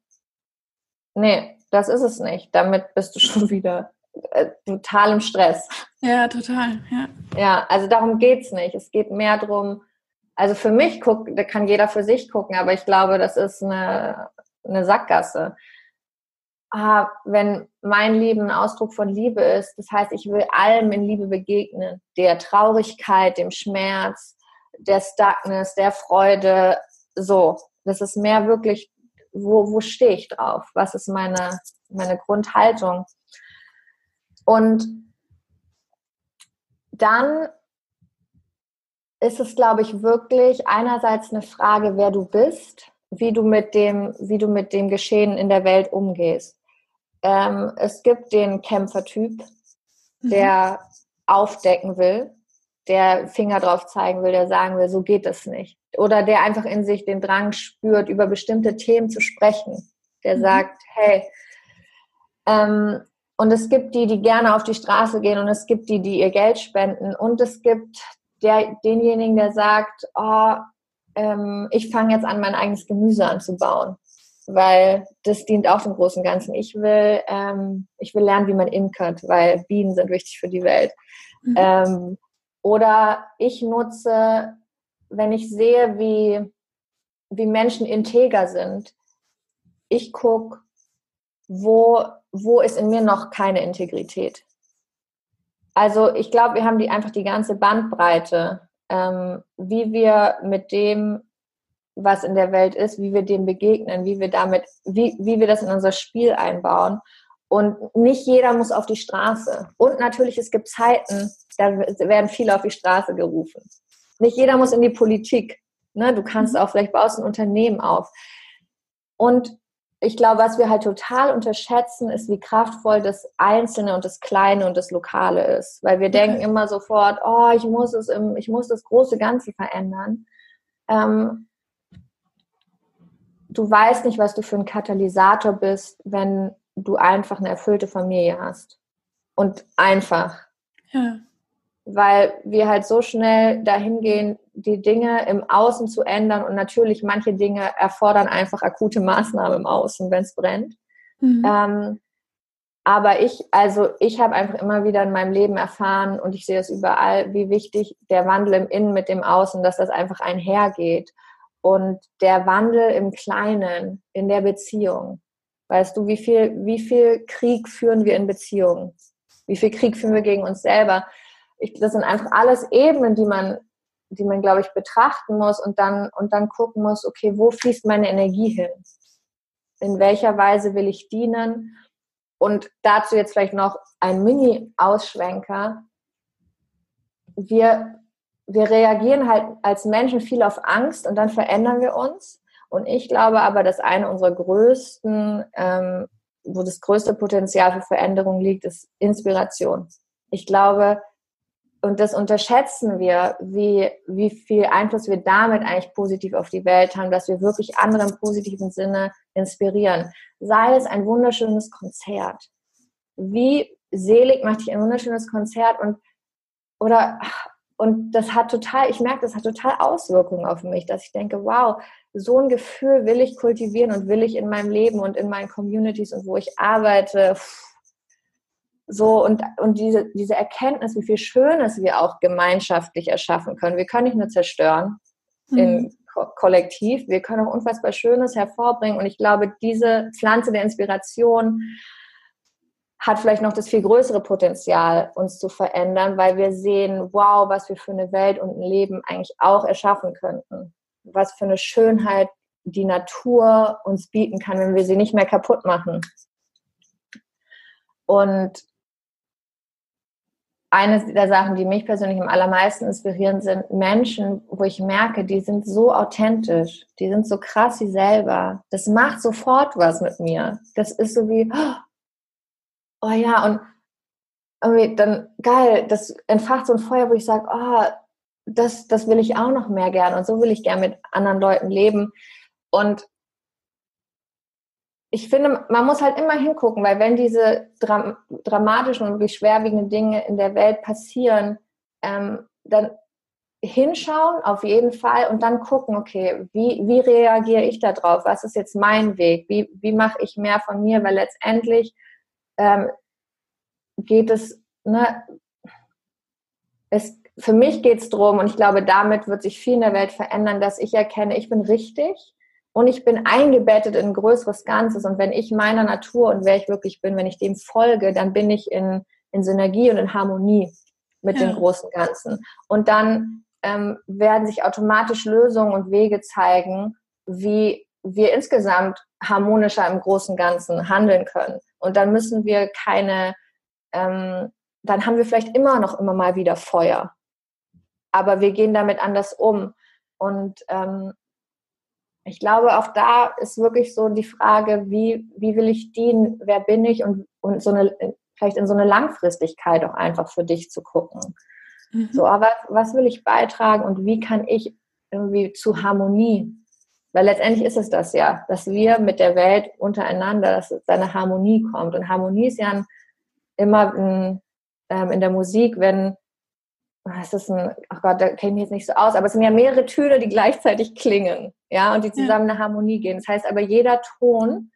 Nee, das ist es nicht. Damit bist du schon wieder äh, total im Stress. Ja, total, ja. Ja, also darum geht es nicht. Es geht mehr darum, also für mich guckt, da kann jeder für sich gucken, aber ich glaube, das ist eine, eine Sackgasse. Ah, wenn mein Leben ein Ausdruck von Liebe ist, das heißt, ich will allem in Liebe begegnen. Der Traurigkeit, dem Schmerz, der Stuckness, der Freude, so. Das ist mehr wirklich wo, wo stehe ich drauf? Was ist meine, meine Grundhaltung? Und dann ist es, glaube ich, wirklich einerseits eine Frage, wer du bist, wie du mit dem, wie du mit dem Geschehen in der Welt umgehst. Ähm, es gibt den Kämpfertyp, mhm. der mhm. aufdecken will, der Finger drauf zeigen will, der sagen will, so geht es nicht oder der einfach in sich den Drang spürt, über bestimmte Themen zu sprechen. Der mhm. sagt, hey, ähm, und es gibt die, die gerne auf die Straße gehen und es gibt die, die ihr Geld spenden und es gibt der, denjenigen, der sagt, oh, ähm, ich fange jetzt an, mein eigenes Gemüse anzubauen, weil das dient auch dem großen Ganzen. Ich will, ähm, ich will lernen, wie man imkert, weil Bienen sind wichtig für die Welt. Mhm. Oder ich nutze wenn ich sehe, wie, wie Menschen integer sind, ich gucke, wo, wo ist in mir noch keine Integrität. Also ich glaube, wir haben die einfach die ganze Bandbreite, ähm, wie wir mit dem, was in der Welt ist, wie wir dem begegnen, wie wir damit, wie, wie wir das in unser Spiel einbauen. Und nicht jeder muss auf die Straße. Und natürlich, es gibt Zeiten, da werden viele auf die Straße gerufen. Nicht jeder muss in die Politik. Ne? Du kannst mhm. auch, vielleicht baust ein Unternehmen auf. Und ich glaube, was wir halt total unterschätzen, ist, wie kraftvoll das Einzelne und das Kleine und das Lokale ist. Weil wir denken immer sofort, oh, ich muss es im, ich muss das große Ganze verändern. Ähm, du weißt nicht, was du für ein Katalysator bist, wenn du einfach eine erfüllte Familie hast. Und einfach. Ja weil wir halt so schnell dahin gehen, die Dinge im Außen zu ändern und natürlich manche Dinge erfordern einfach akute Maßnahmen im Außen, wenn es brennt. Mhm. Ähm, aber ich, also ich habe einfach immer wieder in meinem Leben erfahren und ich sehe es überall, wie wichtig der Wandel im Innen mit dem Außen, dass das einfach einhergeht. Und der Wandel im Kleinen, in der Beziehung. Weißt du, wie viel, wie viel Krieg führen wir in Beziehungen? Wie viel Krieg führen wir gegen uns selber? ich, das sind einfach alles Ebenen, die man, die man, glaube ich, betrachten muss und dann, und dann gucken muss, okay, wo fließt meine Energie hin? In welcher Weise will ich dienen? Und dazu jetzt vielleicht noch ein Mini-Ausschwenker. Wir, wir reagieren halt als Menschen viel auf Angst und dann verändern wir uns. Und ich glaube aber, dass eine unserer größten, ähm, wo das größte Potenzial für Veränderung liegt, ist Inspiration. Ich glaube, und das unterschätzen wir, wie, wie viel Einfluss wir damit eigentlich positiv auf die Welt haben, dass wir wirklich andere im positiven Sinne inspirieren. Sei es ein wunderschönes Konzert. Wie selig macht dich ein wunderschönes Konzert und oder und das hat total, ich merke, das hat total Auswirkungen auf mich, dass ich denke, wow, so ein Gefühl will ich kultivieren und will ich in meinem Leben und in meinen Communities und wo ich arbeite. So und, und diese, diese Erkenntnis, wie viel Schönes wir auch gemeinschaftlich erschaffen können. Wir können nicht nur zerstören mhm. im Ko Kollektiv, wir können auch unfassbar Schönes hervorbringen. Und ich glaube, diese Pflanze der Inspiration hat vielleicht noch das viel größere Potenzial, uns zu verändern, weil wir sehen, wow, was wir für eine Welt und ein Leben eigentlich auch erschaffen könnten. Was für eine Schönheit die Natur uns bieten kann, wenn wir sie nicht mehr kaputt machen. Und eine der Sachen, die mich persönlich am allermeisten inspirieren, sind Menschen, wo ich merke, die sind so authentisch, die sind so krass sie selber. Das macht sofort was mit mir. Das ist so wie, oh ja, und irgendwie dann geil, das entfacht so ein Feuer, wo ich sage, oh, das, das will ich auch noch mehr gerne und so will ich gerne mit anderen Leuten leben. Und ich finde, man muss halt immer hingucken, weil wenn diese dram dramatischen und schwerwiegenden Dinge in der Welt passieren, ähm, dann hinschauen auf jeden Fall und dann gucken, okay, wie, wie reagiere ich da drauf? Was ist jetzt mein Weg? Wie, wie mache ich mehr von mir? Weil letztendlich ähm, geht es, ne, es, für mich geht es darum, und ich glaube, damit wird sich viel in der Welt verändern, dass ich erkenne, ich bin richtig und ich bin eingebettet in ein größeres Ganzes. Und wenn ich meiner Natur und wer ich wirklich bin, wenn ich dem folge, dann bin ich in, in Synergie und in Harmonie mit ja. dem großen Ganzen. Und dann ähm, werden sich automatisch Lösungen und Wege zeigen, wie wir insgesamt harmonischer im großen Ganzen handeln können. Und dann müssen wir keine, ähm, dann haben wir vielleicht immer noch immer mal wieder Feuer. Aber wir gehen damit anders um. Und ähm, ich glaube, auch da ist wirklich so die Frage, wie, wie will ich dienen, wer bin ich und, und so eine, vielleicht in so eine Langfristigkeit auch einfach für dich zu gucken. Mhm. So, aber was will ich beitragen und wie kann ich irgendwie zu Harmonie weil letztendlich ist es das ja, dass wir mit der Welt untereinander, dass es eine Harmonie kommt. Und Harmonie ist ja immer in, ähm, in der Musik, wenn, es ist ein, ach Gott, da kenne ich jetzt nicht so aus, aber es sind ja mehrere Töne, die gleichzeitig klingen, ja, und die zusammen ja. eine Harmonie gehen. Das heißt aber, jeder Ton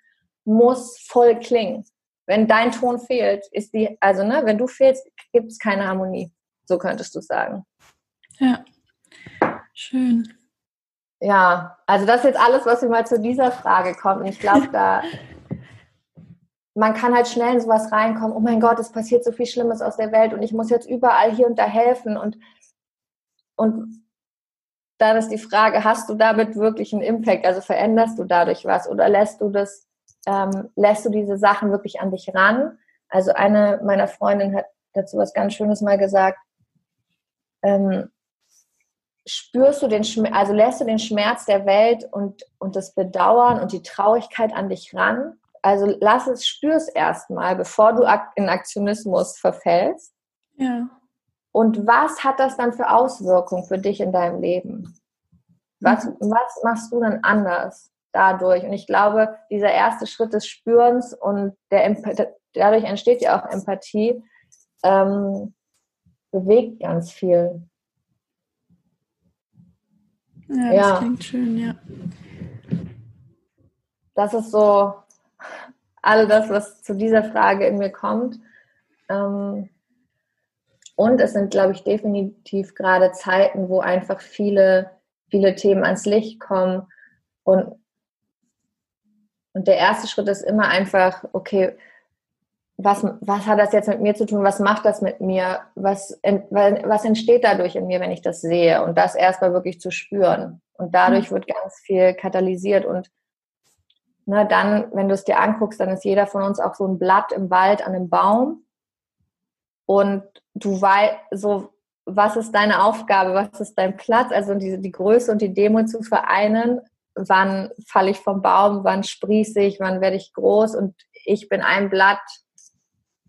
muss voll klingen. Wenn dein Ton fehlt, ist die, also ne, wenn du fehlst, gibt es keine Harmonie. So könntest du sagen. Ja, schön. Ja, also das ist jetzt alles, was mir mal zu dieser Frage kommt. Und ich glaube, da man kann halt schnell in sowas reinkommen, oh mein Gott, es passiert so viel Schlimmes aus der Welt und ich muss jetzt überall hier und da helfen. Und, und dann ist die Frage, hast du damit wirklich einen Impact? Also veränderst du dadurch was oder lässt du das, ähm, lässt du diese Sachen wirklich an dich ran? Also eine meiner Freundinnen hat dazu was ganz Schönes mal gesagt. Ähm, spürst du den Schmerz, also lässt du den Schmerz der Welt und, und das Bedauern und die Traurigkeit an dich ran? Also lass es, spür es erstmal, bevor du in Aktionismus verfällst. Ja. Und was hat das dann für Auswirkungen für dich in deinem Leben? Was, mhm. was machst du dann anders dadurch? Und ich glaube, dieser erste Schritt des Spürens und der dadurch entsteht ja auch Empathie, ähm, bewegt ganz viel. Ja, ja, das klingt schön, ja. Das ist so all das, was zu dieser Frage in mir kommt. Ähm, und es sind, glaube ich, definitiv gerade Zeiten, wo einfach viele, viele Themen ans Licht kommen. Und, und der erste Schritt ist immer einfach, okay, was, was hat das jetzt mit mir zu tun? Was macht das mit mir? Was, was entsteht dadurch in mir, wenn ich das sehe? Und das erstmal wirklich zu spüren. Und dadurch mhm. wird ganz viel katalysiert. Und ne, dann, wenn du es dir anguckst, dann ist jeder von uns auch so ein Blatt im Wald an einem Baum. Und du weißt, so, was ist deine Aufgabe? Was ist dein Platz? Also die, die Größe und die Demo zu vereinen. Wann falle ich vom Baum? Wann sprieße ich? Wann werde ich groß? Und ich bin ein Blatt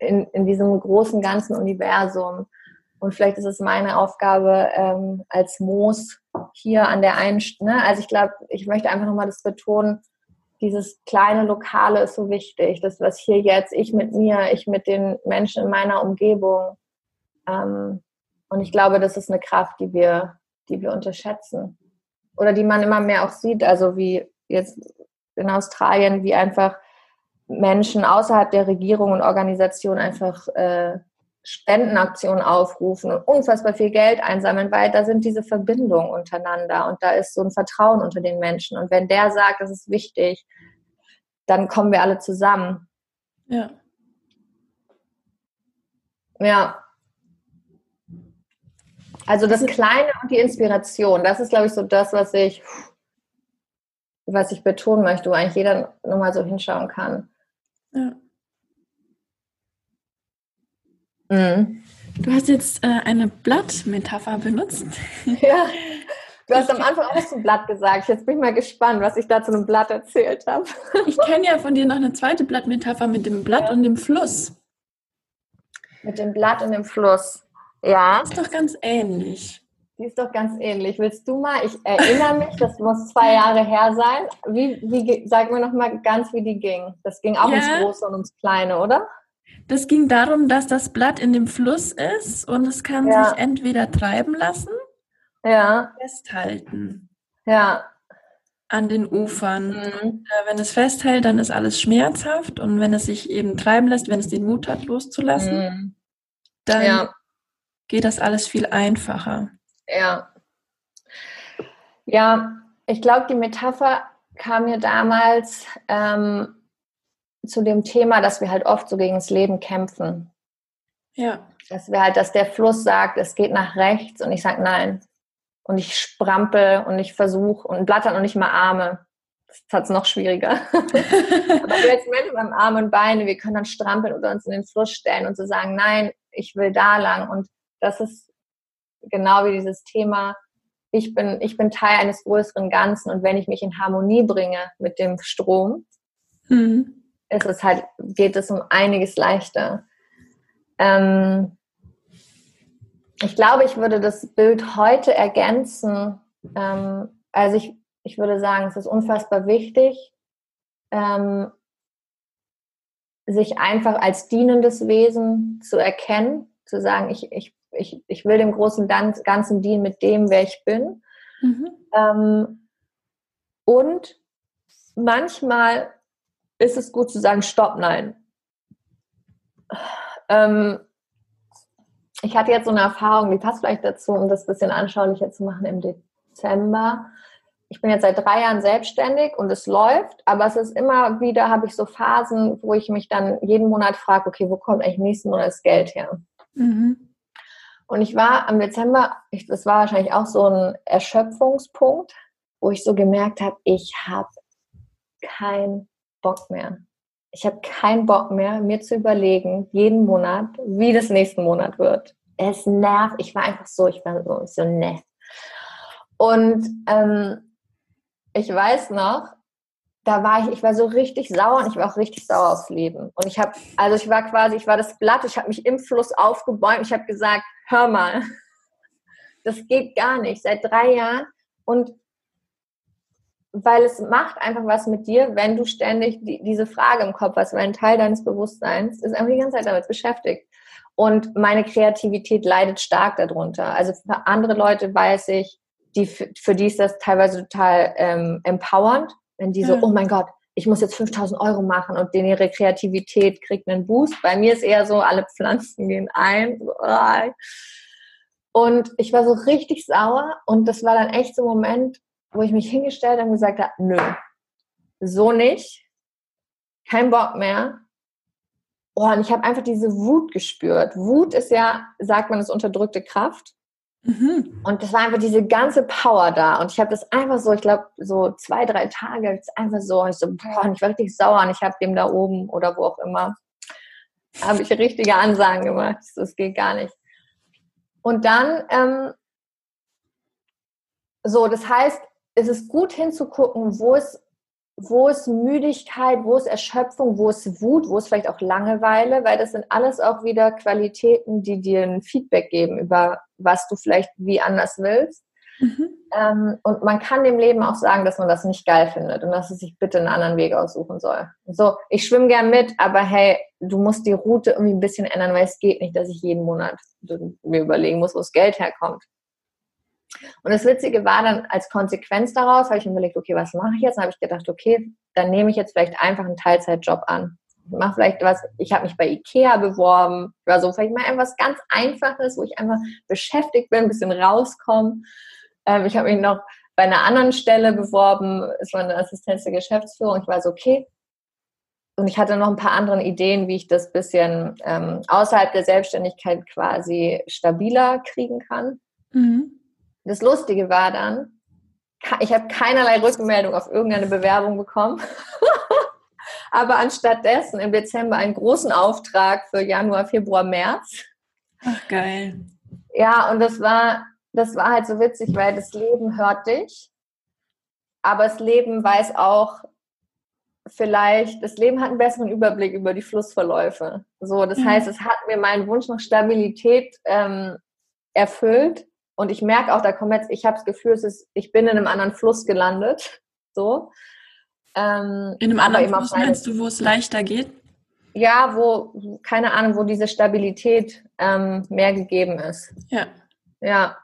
in, in diesem großen ganzen Universum. Und vielleicht ist es meine Aufgabe ähm, als Moos hier an der einen, ne? also ich glaube, ich möchte einfach nochmal das betonen, dieses kleine Lokale ist so wichtig. Das, was hier jetzt, ich mit mir, ich mit den Menschen in meiner Umgebung. Ähm, Und ich glaube, das ist eine Kraft, die wir, die wir unterschätzen. Oder die man immer mehr auch sieht, also wie jetzt in Australien, wie einfach Menschen außerhalb der Regierung und Organisation einfach äh, Spendenaktionen aufrufen und unfassbar viel Geld einsammeln, weil da sind diese Verbindungen untereinander und da ist so ein Vertrauen unter den Menschen. Und wenn der sagt, das ist wichtig, dann kommen wir alle zusammen. Ja. Ja. Also das Kleine und die Inspiration, das ist, glaube ich, so das, was ich, was ich betonen möchte, wo eigentlich jeder nochmal so hinschauen kann. Ja. Mhm. Du hast jetzt äh, eine Blattmetapher benutzt. Ja. Du hast am Anfang auch zum Blatt gesagt. Jetzt bin ich mal gespannt, was ich da zu einem Blatt erzählt habe. Ich kenne ja von dir noch eine zweite Blattmetapher mit dem Blatt ja. und dem Fluss. Mit dem Blatt und dem Fluss. Ja. Das ist doch ganz ähnlich. Die ist doch ganz ähnlich. Willst du mal? Ich erinnere mich, das muss zwei Jahre her sein. Wie, wie sag mir noch mal ganz, wie die ging. Das ging auch ja. ums Große und ums Kleine, oder? Das ging darum, dass das Blatt in dem Fluss ist und es kann ja. sich entweder treiben lassen ja. festhalten. Ja. An den Ufern. Mhm. Und, äh, wenn es festhält, dann ist alles schmerzhaft und wenn es sich eben treiben lässt, wenn es den Mut hat, loszulassen, mhm. dann ja. geht das alles viel einfacher. Ja. Ja, ich glaube, die Metapher kam mir damals ähm, zu dem Thema, dass wir halt oft so gegen das Leben kämpfen. Ja. Dass wir halt, dass der Fluss sagt, es geht nach rechts und ich sage nein. Und ich sprampel und ich versuche und Blatt hat noch nicht mal Arme. Das hat es noch schwieriger. Aber wir als Menschen haben Arme und Beine, wir können dann strampeln oder uns in den Fluss stellen und so sagen, nein, ich will da lang. Und das ist genau wie dieses Thema, ich bin, ich bin Teil eines größeren Ganzen und wenn ich mich in Harmonie bringe mit dem Strom, mhm ist es halt, geht es um einiges leichter. Ähm, ich glaube, ich würde das Bild heute ergänzen. Ähm, also ich, ich würde sagen, es ist unfassbar wichtig, ähm, sich einfach als dienendes Wesen zu erkennen, zu sagen, ich, ich, ich, ich will dem großen Ganzen dienen mit dem, wer ich bin. Mhm. Ähm, und manchmal ist es gut zu sagen, stopp, nein. Ähm, ich hatte jetzt so eine Erfahrung, die passt vielleicht dazu, um das ein bisschen anschaulicher zu machen im Dezember. Ich bin jetzt seit drei Jahren selbstständig und es läuft, aber es ist immer wieder, habe ich so Phasen, wo ich mich dann jeden Monat frage, okay, wo kommt eigentlich nächsten Monat das Geld her? Mhm. Und ich war am Dezember, ich, das war wahrscheinlich auch so ein Erschöpfungspunkt, wo ich so gemerkt habe, ich habe kein Bock mehr. Ich habe keinen Bock mehr, mir zu überlegen, jeden Monat, wie das nächsten Monat wird. Es nervt. Ich war einfach so, ich war so, so ne. Und ähm, ich weiß noch, da war ich, ich war so richtig sauer und ich war auch richtig sauer aufs Leben. Und ich habe, also ich war quasi, ich war das Blatt, ich habe mich im Fluss aufgebäumt, ich habe gesagt, hör mal, das geht gar nicht, seit drei Jahren. Und weil es macht einfach was mit dir, wenn du ständig die, diese Frage im Kopf hast, weil ein Teil deines Bewusstseins ist einfach die ganze Zeit damit beschäftigt. Und meine Kreativität leidet stark darunter. Also für andere Leute weiß ich, die, für die ist das teilweise total ähm, empowernd, wenn die so, oh mein Gott, ich muss jetzt 5000 Euro machen und denen ihre Kreativität kriegt einen Boost. Bei mir ist eher so, alle Pflanzen gehen ein. Und ich war so richtig sauer und das war dann echt so ein Moment, wo ich mich hingestellt und gesagt habe, nö, so nicht, kein Bock mehr. Oh, und ich habe einfach diese Wut gespürt. Wut ist ja, sagt man, ist unterdrückte Kraft. Mhm. Und das war einfach diese ganze Power da. Und ich habe das einfach so, ich glaube, so zwei, drei Tage, einfach so, ich so, boah, und ich war richtig sauer und ich habe dem da oben oder wo auch immer, habe ich richtige Ansagen gemacht. Das geht gar nicht. Und dann, ähm, so, das heißt, es ist gut hinzugucken, wo ist, wo ist Müdigkeit, wo ist Erschöpfung, wo ist Wut, wo ist vielleicht auch Langeweile, weil das sind alles auch wieder Qualitäten, die dir ein Feedback geben über was du vielleicht wie anders willst. Mhm. Ähm, und man kann dem Leben auch sagen, dass man das nicht geil findet und dass es sich bitte einen anderen Weg aussuchen soll. So, ich schwimme gern mit, aber hey, du musst die Route irgendwie ein bisschen ändern, weil es geht nicht, dass ich jeden Monat mir überlegen muss, wo das Geld herkommt. Und das Witzige war dann als Konsequenz daraus, habe ich mir überlegt, okay, was mache ich jetzt? Dann habe ich gedacht, okay, dann nehme ich jetzt vielleicht einfach einen Teilzeitjob an. Ich mache vielleicht was, ich habe mich bei Ikea beworben oder so, vielleicht mal etwas ganz Einfaches, wo ich einfach beschäftigt bin, ein bisschen rauskomme. Ähm, ich habe mich noch bei einer anderen Stelle beworben, es war eine Assistenz der Geschäftsführung. Ich war so, okay. Und ich hatte noch ein paar andere Ideen, wie ich das bisschen ähm, außerhalb der Selbstständigkeit quasi stabiler kriegen kann. Mhm. Das Lustige war dann, ich habe keinerlei Rückmeldung auf irgendeine Bewerbung bekommen. Aber anstattdessen im Dezember einen großen Auftrag für Januar, Februar, März. Ach, geil. Ja, und das war, das war halt so witzig, weil das Leben hört dich, aber das Leben weiß auch vielleicht, das Leben hat einen besseren Überblick über die Flussverläufe. So, das mhm. heißt, es hat mir meinen Wunsch nach Stabilität ähm, erfüllt und ich merke auch, da kommt jetzt, ich habe das Gefühl, es ist, ich bin in einem anderen Fluss gelandet. So. Ähm, in einem anderen Fluss meinst du, wo es leichter geht? Ja, wo, keine Ahnung, wo diese Stabilität ähm, mehr gegeben ist. Ja. Ja.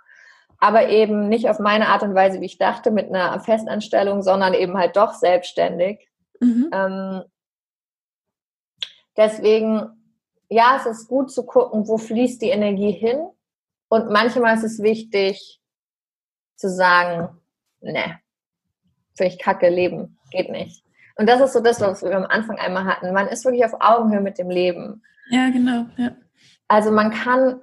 Aber eben nicht auf meine Art und Weise, wie ich dachte, mit einer Festanstellung, sondern eben halt doch selbstständig. Mhm. Ähm, deswegen, ja, es ist gut zu gucken, wo fließt die Energie hin und manchmal ist es wichtig zu sagen, ne, finde ich kacke, Leben, geht nicht. Und das ist so das, was wir am Anfang einmal hatten. Man ist wirklich auf Augenhöhe mit dem Leben. Ja, genau. Ja. Also man kann,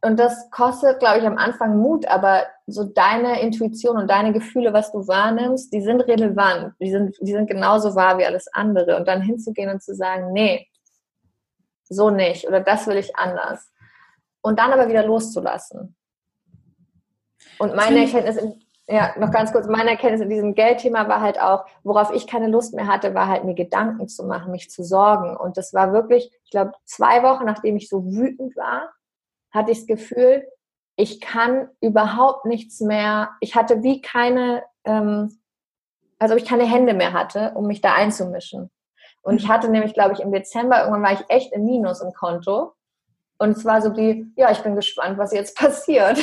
und das kostet, glaube ich, am Anfang Mut, aber so deine Intuition und deine Gefühle, was du wahrnimmst, die sind relevant. Die sind, die sind genauso wahr wie alles andere. Und dann hinzugehen und zu sagen, nee, so nicht oder das will ich anders und dann aber wieder loszulassen. Und meine Erkenntnis, in, ja, noch ganz kurz, meine Erkenntnis in diesem Geldthema war halt auch, worauf ich keine Lust mehr hatte, war halt mir Gedanken zu machen, mich zu sorgen. Und das war wirklich, ich glaube, zwei Wochen, nachdem ich so wütend war, hatte ich das Gefühl, ich kann überhaupt nichts mehr, ich hatte wie keine, ähm, also ich keine Hände mehr hatte, um mich da einzumischen. Und ich hatte nämlich, glaube ich, im Dezember, irgendwann war ich echt im Minus im Konto und es war so wie, ja, ich bin gespannt, was jetzt passiert.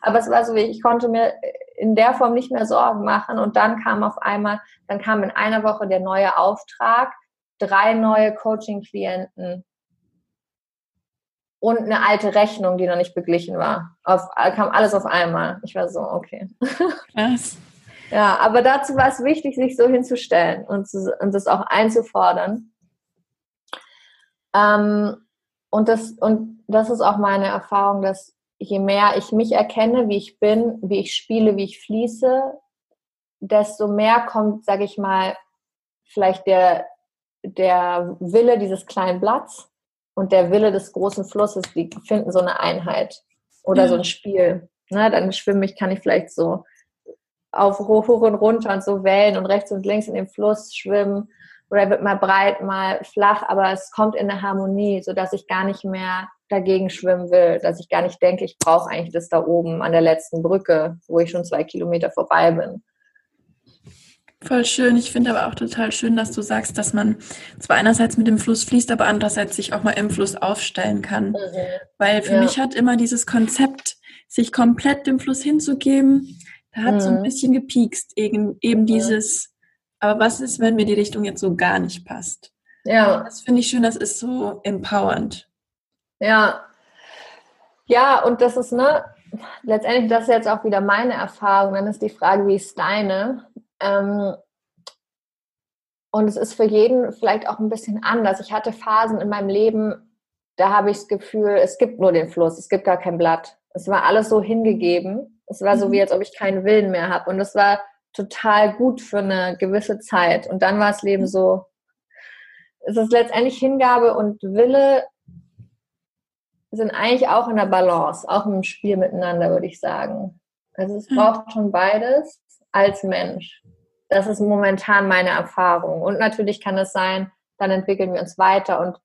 Aber es war so wie, ich konnte mir in der Form nicht mehr Sorgen machen. Und dann kam auf einmal, dann kam in einer Woche der neue Auftrag, drei neue Coaching-Klienten und eine alte Rechnung, die noch nicht beglichen war. Auf, kam alles auf einmal. Ich war so, okay. Krass. Ja, aber dazu war es wichtig, sich so hinzustellen und, zu, und das auch einzufordern. Ähm, und das, und das ist auch meine Erfahrung, dass je mehr ich mich erkenne, wie ich bin, wie ich spiele, wie ich fließe, desto mehr kommt, sage ich mal, vielleicht der, der Wille dieses kleinen Blatts und der Wille des großen Flusses, die finden so eine Einheit oder ja. so ein Spiel. Ne, dann schwimme ich, kann ich vielleicht so auf hoch, hoch und runter und so Wellen und rechts und links in dem Fluss schwimmen oder wird mal breit, mal flach, aber es kommt in eine Harmonie, sodass ich gar nicht mehr dagegen schwimmen will, dass ich gar nicht denke, ich brauche eigentlich das da oben an der letzten Brücke, wo ich schon zwei Kilometer vorbei bin. Voll schön. Ich finde aber auch total schön, dass du sagst, dass man zwar einerseits mit dem Fluss fließt, aber andererseits sich auch mal im Fluss aufstellen kann. Mhm. Weil für ja. mich hat immer dieses Konzept, sich komplett dem Fluss hinzugeben, da hat mhm. so ein mhm. bisschen gepiekst, eben, eben mhm. dieses, aber was ist, wenn mir die Richtung jetzt so gar nicht passt? Ja. Das finde ich schön, das ist so empowernd. Ja. Ja, und das ist, ne, letztendlich, das ist jetzt auch wieder meine Erfahrung. Dann ist die Frage, wie ist deine? Ähm, und es ist für jeden vielleicht auch ein bisschen anders. Ich hatte Phasen in meinem Leben, da habe ich das Gefühl, es gibt nur den Fluss, es gibt gar kein Blatt. Es war alles so hingegeben. Es war so, wie mhm. als ob ich keinen Willen mehr habe. Und es war total gut für eine gewisse Zeit. Und dann war das Leben so, es ist letztendlich Hingabe und Wille sind eigentlich auch in der Balance, auch im Spiel miteinander, würde ich sagen. Also es braucht schon beides als Mensch. Das ist momentan meine Erfahrung. Und natürlich kann es sein, dann entwickeln wir uns weiter und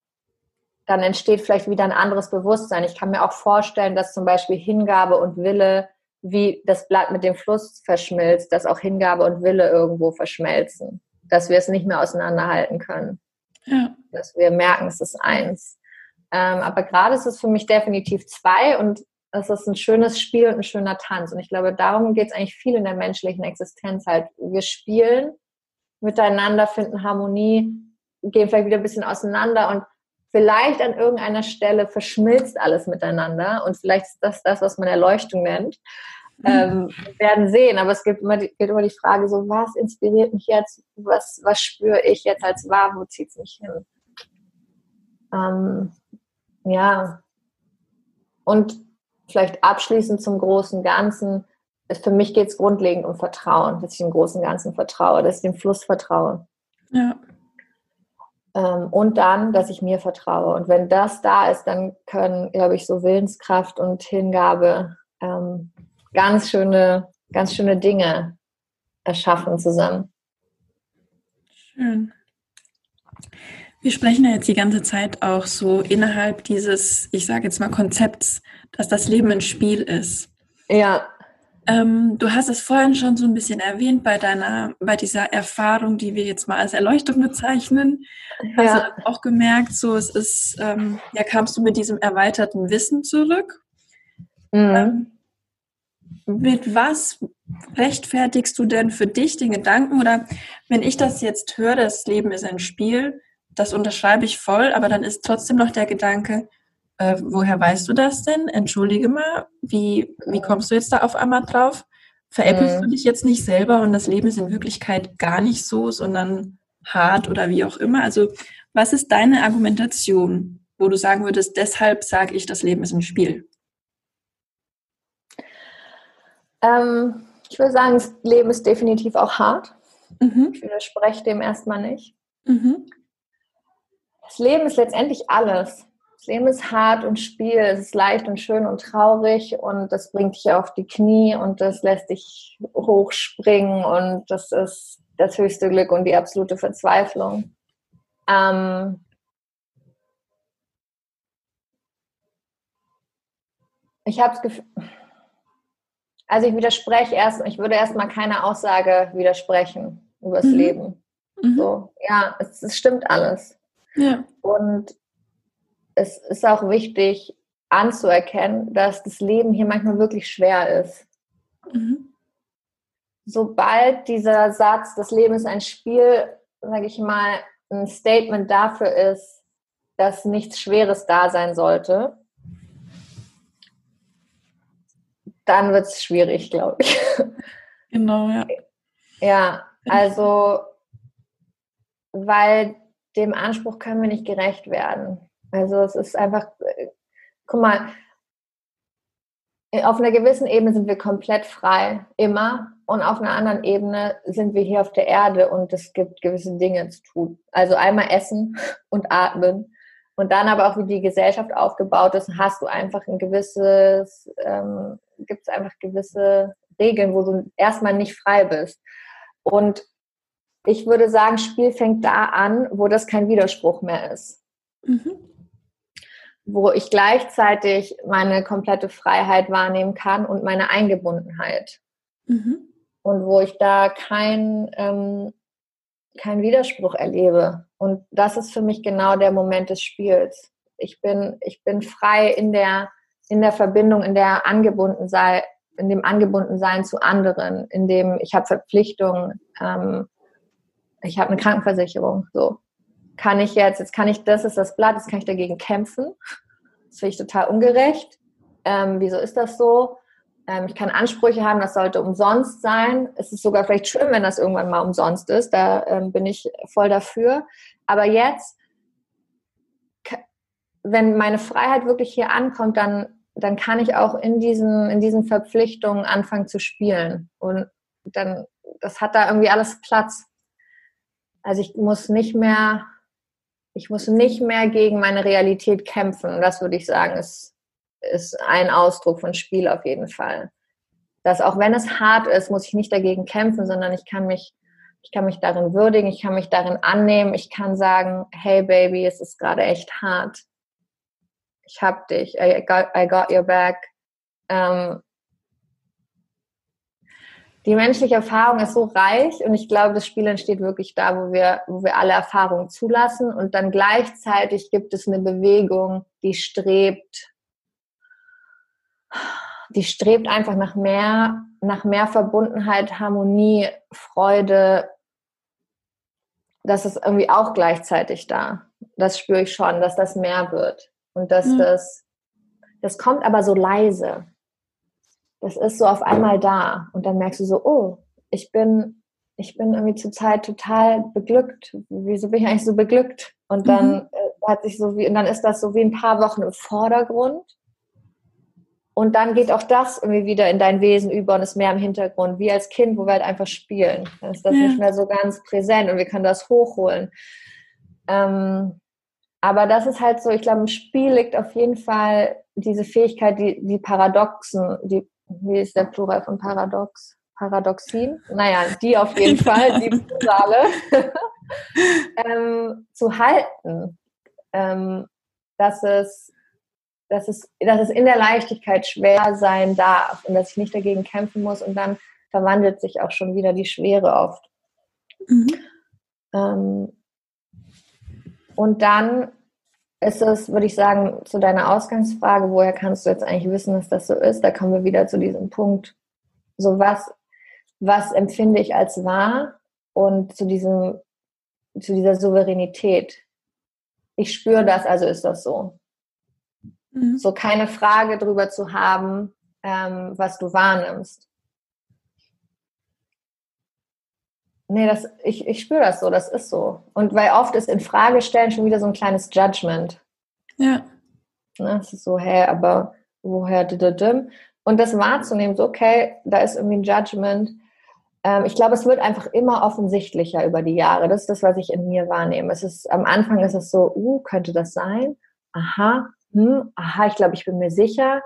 dann entsteht vielleicht wieder ein anderes Bewusstsein. Ich kann mir auch vorstellen, dass zum Beispiel Hingabe und Wille wie das Blatt mit dem Fluss verschmilzt, dass auch Hingabe und Wille irgendwo verschmelzen, dass wir es nicht mehr auseinanderhalten können. Ja. Dass wir merken, es ist eins. Ähm, aber gerade ist es für mich definitiv zwei und es ist ein schönes Spiel und ein schöner Tanz. Und ich glaube, darum geht es eigentlich viel in der menschlichen Existenz halt. Wir spielen miteinander, finden Harmonie, gehen vielleicht wieder ein bisschen auseinander und vielleicht an irgendeiner Stelle verschmilzt alles miteinander und vielleicht ist das das, was man Erleuchtung nennt. Ähm, werden sehen, aber es gibt immer, die, gibt immer die Frage so, was inspiriert mich jetzt, was, was spüre ich jetzt als wahr, wo zieht es mich hin? Ähm, ja. Und vielleicht abschließend zum großen Ganzen, für mich geht es grundlegend um Vertrauen, dass ich dem großen Ganzen vertraue, dass ich dem Fluss vertraue. Ja. Ähm, und dann, dass ich mir vertraue. Und wenn das da ist, dann können, glaube ich, so Willenskraft und Hingabe ähm, ganz schöne, ganz schöne Dinge erschaffen zusammen. Schön. Wir sprechen ja jetzt die ganze Zeit auch so innerhalb dieses, ich sage jetzt mal, Konzepts, dass das Leben ein Spiel ist. Ja. Ähm, du hast es vorhin schon so ein bisschen erwähnt bei deiner, bei dieser Erfahrung, die wir jetzt mal als Erleuchtung bezeichnen. Ja. Hast du auch gemerkt, so es ist, ähm, ja, kamst du mit diesem erweiterten Wissen zurück? Mhm. Ähm, mit was rechtfertigst du denn für dich den Gedanken oder wenn ich das jetzt höre, das Leben ist ein Spiel, das unterschreibe ich voll, aber dann ist trotzdem noch der Gedanke, äh, woher weißt du das denn? Entschuldige mal, wie, wie kommst du jetzt da auf einmal drauf? Veräppelst mhm. du dich jetzt nicht selber und das Leben ist in Wirklichkeit gar nicht so, sondern hart oder wie auch immer? Also, was ist deine Argumentation, wo du sagen würdest, deshalb sage ich, das Leben ist ein Spiel? Ähm, ich würde sagen, das Leben ist definitiv auch hart. Mhm. Ich widerspreche dem erstmal nicht. Mhm. Das Leben ist letztendlich alles. Das Leben ist hart und Spiel, es ist leicht und schön und traurig und das bringt dich auf die Knie und das lässt dich hochspringen und das ist das höchste Glück und die absolute Verzweiflung. Ähm ich habe das Gefühl, also ich widerspreche erst, ich würde erstmal keine Aussage widersprechen über das mhm. Leben. Mhm. So, ja, es, es, stimmt alles. Ja. Und es ist auch wichtig anzuerkennen, dass das Leben hier manchmal wirklich schwer ist. Mhm. Sobald dieser Satz, das Leben ist ein Spiel, sage ich mal, ein Statement dafür ist, dass nichts Schweres da sein sollte, dann wird es schwierig, glaube ich. Genau, ja. Ja, also, weil dem Anspruch können wir nicht gerecht werden. Also es ist einfach, guck mal, auf einer gewissen Ebene sind wir komplett frei, immer. Und auf einer anderen Ebene sind wir hier auf der Erde und es gibt gewisse Dinge zu tun. Also einmal essen und atmen. Und dann aber auch, wie die Gesellschaft aufgebaut ist, hast du einfach ein gewisses, ähm, gibt es einfach gewisse Regeln, wo du erstmal nicht frei bist. Und ich würde sagen, Spiel fängt da an, wo das kein Widerspruch mehr ist. Mhm. Wo ich gleichzeitig meine komplette Freiheit wahrnehmen kann und meine Eingebundenheit. Mhm. Und wo ich da kein, ähm, keinen Widerspruch erlebe. Und das ist für mich genau der Moment des Spiels. Ich bin, ich bin frei in der, in der Verbindung, in der angebunden sei, in dem Angebundensein zu anderen, in dem ich habe Verpflichtungen, ähm, ich habe eine Krankenversicherung, so kann ich jetzt, jetzt kann ich, das ist das Blatt, jetzt kann ich dagegen kämpfen. Das finde ich total ungerecht. Ähm, wieso ist das so? Ähm, ich kann Ansprüche haben, das sollte umsonst sein. Es ist sogar vielleicht schön, wenn das irgendwann mal umsonst ist. Da ähm, bin ich voll dafür. Aber jetzt, wenn meine Freiheit wirklich hier ankommt, dann, dann kann ich auch in diesen, in diesen Verpflichtungen anfangen zu spielen. Und dann, das hat da irgendwie alles Platz. Also ich muss nicht mehr, ich muss nicht mehr gegen meine Realität kämpfen. Und das würde ich sagen, ist ist ein Ausdruck von Spiel auf jeden Fall. Dass auch wenn es hart ist, muss ich nicht dagegen kämpfen, sondern ich kann mich, ich kann mich darin würdigen, ich kann mich darin annehmen, ich kann sagen, hey Baby, es ist gerade echt hart. Ich hab dich, I got, I got your back. Ähm, die menschliche Erfahrung ist so reich und ich glaube, das Spiel entsteht wirklich da, wo wir, wo wir alle Erfahrungen zulassen und dann gleichzeitig gibt es eine Bewegung, die strebt, die strebt einfach nach mehr, nach mehr Verbundenheit, Harmonie, Freude. Das ist irgendwie auch gleichzeitig da. Das spüre ich schon, dass das mehr wird und dass mhm. das, das kommt aber so leise das ist so auf einmal da und dann merkst du so, oh, ich bin, ich bin irgendwie zurzeit total beglückt. Wieso bin ich eigentlich so beglückt? Und dann mhm. Äh, hat sich so wie, und dann ist das so wie ein paar Wochen im Vordergrund. Und dann geht auch das irgendwie wieder in dein Wesen über und ist mehr im Hintergrund, wie als Kind, wo wir halt einfach spielen. Dann ist das ja. nicht mehr so ganz präsent und wir können das hochholen. Ähm, aber das ist halt so, ich glaube, im Spiel liegt auf jeden Fall diese Fähigkeit, die, die Paradoxen, die wie ist der Plural von Paradox? Paradoxien? Naja, die auf jeden Fall, die Plurale, ähm, zu halten. Ähm, dass, es, dass, es, dass es in der Leichtigkeit schwer sein darf und dass ich nicht dagegen kämpfen muss und dann verwandelt sich auch schon wieder die Schwere oft. Mhm. Ähm, und dann ist es, würde ich sagen, zu deiner Ausgangsfrage, woher kannst du jetzt eigentlich wissen, dass das so ist? Da kommen wir wieder zu diesem Punkt. So was, was empfinde ich als wahr und zu diesem, zu dieser Souveränität. Ich spüre das, also ist das so. Mhm. So keine Frage darüber zu haben, ähm, was du wahrnimmst. Nee, das, ich, ich spüre das so, das ist so. Und weil oft ist in Frage stellen schon wieder so ein kleines Judgment. Ja. Ne, es ist so, hä, aber woher, und das wahrzunehmen, so, okay, da ist irgendwie ein Judgment. Ähm, ich glaube, es wird einfach immer offensichtlicher über die Jahre. Das ist das, was ich in mir wahrnehme. Es ist, am Anfang ist es so, uh, könnte das sein? Aha, hm, aha, ich glaube, ich bin mir sicher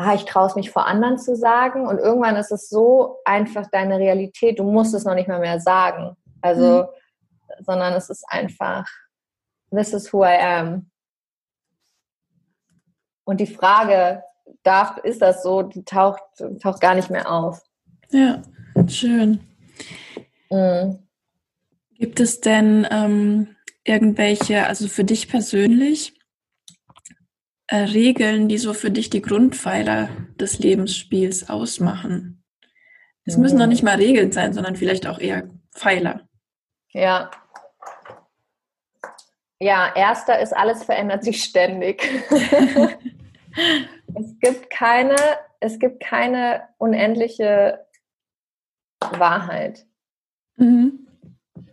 ah, ich traue es mich vor anderen zu sagen. Und irgendwann ist es so einfach deine Realität, du musst es noch nicht mal mehr sagen. Also, mhm. sondern es ist einfach, this is who I am. Und die Frage, darf, ist das so, die taucht, taucht gar nicht mehr auf. Ja, schön. Mhm. Gibt es denn ähm, irgendwelche, also für dich persönlich, äh, Regeln, die so für dich die Grundpfeiler des Lebensspiels ausmachen? Es müssen noch nicht mal Regeln sein, sondern vielleicht auch eher Pfeiler. Ja. Ja, erster ist, alles verändert sich ständig. es gibt keine, es gibt keine unendliche Wahrheit. Mhm.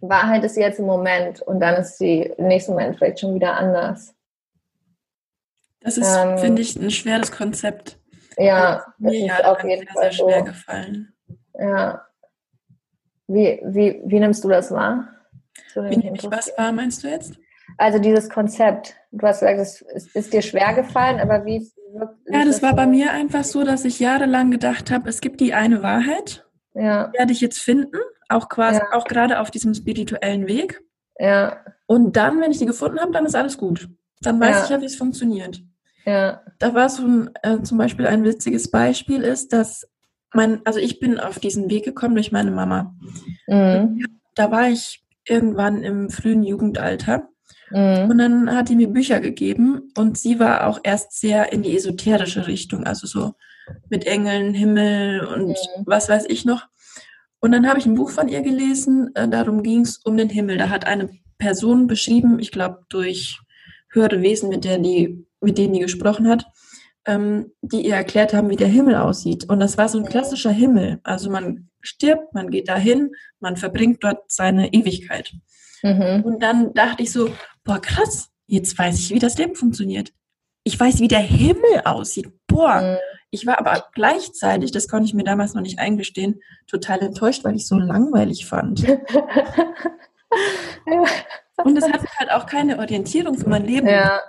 Wahrheit ist jetzt im Moment und dann ist sie im nächsten Moment vielleicht schon wieder anders. Das ist, ähm, finde ich, ein schweres Konzept. Ja, das mir ist auf jeden sehr, Fall sehr schwer so. gefallen. Ja. Wie, wie, wie nimmst du das wahr? Wie nehme ich was wahr, meinst du jetzt? Also dieses Konzept. Du hast gesagt, es ist, ist dir schwer gefallen, aber wie Ja, das, das war so? bei mir einfach so, dass ich jahrelang gedacht habe, es gibt die eine Wahrheit. Ja. Die werde ich jetzt finden, auch quasi, ja. auch gerade auf diesem spirituellen Weg. Ja. Und dann, wenn ich die gefunden habe, dann ist alles gut. Dann weiß ja. ich ja, wie es funktioniert. Ja. Da war so ein, äh, zum Beispiel ein witziges Beispiel ist, dass mein, also ich bin auf diesen Weg gekommen durch meine Mama. Mhm. Da war ich irgendwann im frühen Jugendalter. Mhm. Und dann hat die mir Bücher gegeben und sie war auch erst sehr in die esoterische Richtung, also so mit Engeln, Himmel und mhm. was weiß ich noch. Und dann habe ich ein Buch von ihr gelesen, äh, darum ging es um den Himmel. Da hat eine Person beschrieben, ich glaube durch höhere Wesen, mit, der die, mit denen die gesprochen hat, ähm, die ihr erklärt haben, wie der Himmel aussieht. Und das war so ein klassischer Himmel. Also man stirbt, man geht dahin, man verbringt dort seine Ewigkeit. Mhm. Und dann dachte ich so, boah, krass, jetzt weiß ich, wie das Leben funktioniert. Ich weiß, wie der Himmel aussieht. Boah, mhm. ich war aber gleichzeitig, das konnte ich mir damals noch nicht eingestehen, total enttäuscht, weil ich so langweilig fand. Und es hat halt auch keine Orientierung für mein Leben. Ja.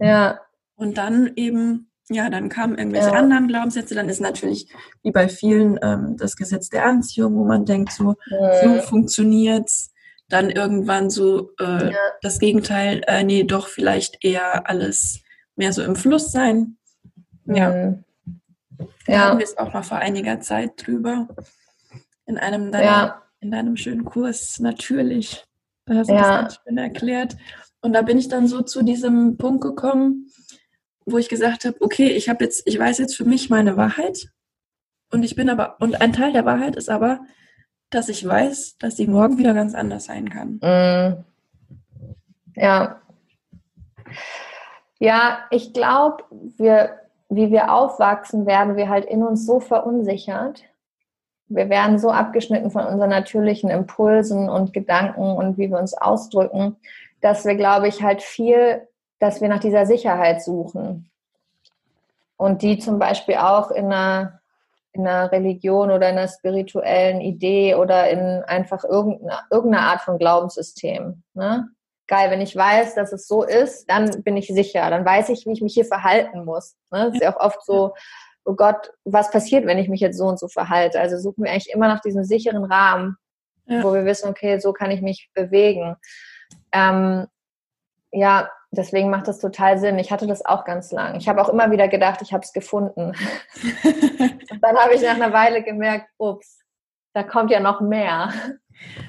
Ja. Und dann eben, ja, dann kamen irgendwelche ja. anderen Glaubenssätze. Dann ist natürlich, wie bei vielen, ähm, das Gesetz der Anziehung, wo man denkt, so, ja. so funktioniert's. Dann irgendwann so äh, ja. das Gegenteil, äh, nee, doch vielleicht eher alles mehr so im Fluss sein. Ja. Mhm. Da ja. haben wir es auch mal vor einiger Zeit drüber. in einem deiner, ja. in deinem schönen Kurs natürlich. Da hast du ja. das ganz schön erklärt. Und da bin ich dann so zu diesem Punkt gekommen, wo ich gesagt habe, okay, ich habe jetzt, ich weiß jetzt für mich meine Wahrheit. Und ich bin aber, und ein Teil der Wahrheit ist aber, dass ich weiß, dass die morgen wieder ganz anders sein kann. Mm. Ja. Ja, ich glaube, wir, wie wir aufwachsen, werden wir halt in uns so verunsichert. Wir werden so abgeschnitten von unseren natürlichen Impulsen und Gedanken und wie wir uns ausdrücken, dass wir, glaube ich, halt viel, dass wir nach dieser Sicherheit suchen. Und die zum Beispiel auch in einer, in einer Religion oder in einer spirituellen Idee oder in einfach irgendeiner, irgendeiner Art von Glaubenssystem. Ne? Geil, wenn ich weiß, dass es so ist, dann bin ich sicher. Dann weiß ich, wie ich mich hier verhalten muss. Ne? Das ist ja auch oft so, oh Gott, was passiert, wenn ich mich jetzt so und so verhalte? Also suchen wir eigentlich immer nach diesem sicheren Rahmen, ja. wo wir wissen, okay, so kann ich mich bewegen. Ähm, ja, deswegen macht das total Sinn. Ich hatte das auch ganz lang. Ich habe auch immer wieder gedacht, ich habe es gefunden. Und dann habe ich nach einer Weile gemerkt, ups, da kommt ja noch mehr.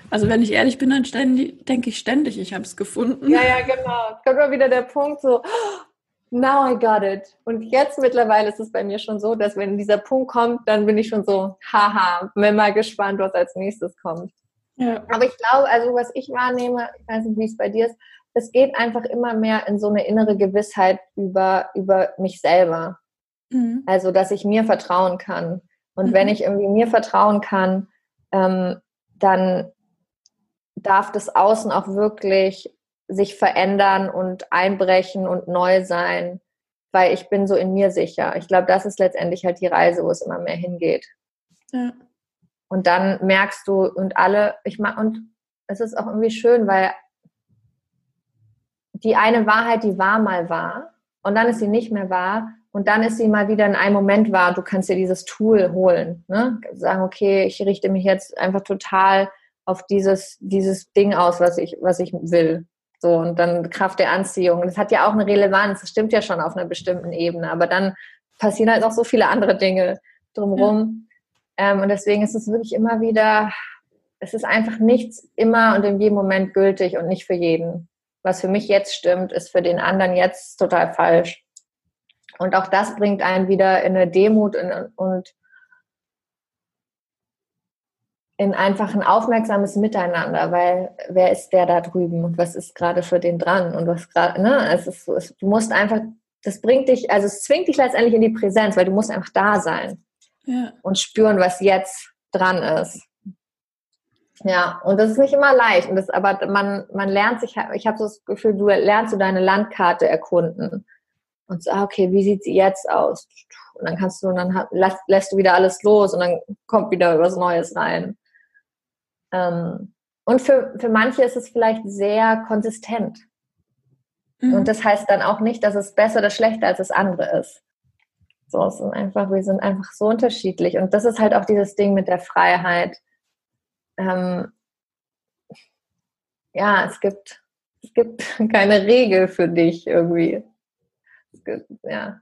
Also wenn ich ehrlich bin, dann denke ich ständig, ich habe es gefunden. Ja, ja, genau. Kommt immer wieder der Punkt so, now I got it. Und jetzt mittlerweile ist es bei mir schon so, dass wenn dieser Punkt kommt, dann bin ich schon so, haha, bin mal gespannt, was als nächstes kommt. Ja. Aber ich glaube, also was ich wahrnehme, ich weiß nicht, wie es bei dir ist, es geht einfach immer mehr in so eine innere Gewissheit über, über mich selber. Mhm. Also, dass ich mir vertrauen kann. Und mhm. wenn ich irgendwie mir vertrauen kann, ähm, dann darf das Außen auch wirklich sich verändern und einbrechen und neu sein, weil ich bin so in mir sicher. Ich glaube, das ist letztendlich halt die Reise, wo es immer mehr hingeht. Ja. Und dann merkst du und alle, ich mag, und es ist auch irgendwie schön, weil die eine Wahrheit, die war mal wahr und dann ist sie nicht mehr wahr und dann ist sie mal wieder in einem Moment wahr. Du kannst dir dieses Tool holen, ne? sagen, okay, ich richte mich jetzt einfach total auf dieses, dieses Ding aus, was ich, was ich will. So, und dann Kraft der Anziehung. Das hat ja auch eine Relevanz. Das stimmt ja schon auf einer bestimmten Ebene. Aber dann passieren halt noch so viele andere Dinge drumherum. Ähm, und deswegen ist es wirklich immer wieder, es ist einfach nichts immer und in jedem Moment gültig und nicht für jeden. Was für mich jetzt stimmt, ist für den anderen jetzt total falsch. Und auch das bringt einen wieder in eine Demut und, und in einfach ein aufmerksames Miteinander, weil wer ist der da drüben und was ist gerade für den dran und was gerade, ne, es ist, es, du musst einfach, das bringt dich, also es zwingt dich letztendlich in die Präsenz, weil du musst einfach da sein ja. und spüren, was jetzt dran ist. Ja, und das ist nicht immer leicht. Und das, aber man, man lernt sich, ich habe so das Gefühl, du lernst du deine Landkarte erkunden. Und so, ah, okay, wie sieht sie jetzt aus? Und dann kannst du, und dann lässt, lässt du wieder alles los und dann kommt wieder was Neues rein. Ähm, und für, für manche ist es vielleicht sehr konsistent. Mhm. Und das heißt dann auch nicht, dass es besser oder schlechter als das andere ist. So, es sind einfach, wir sind einfach so unterschiedlich. Und das ist halt auch dieses Ding mit der Freiheit. Ähm, ja, es gibt, es gibt keine Regel für dich irgendwie. Gibt, ja.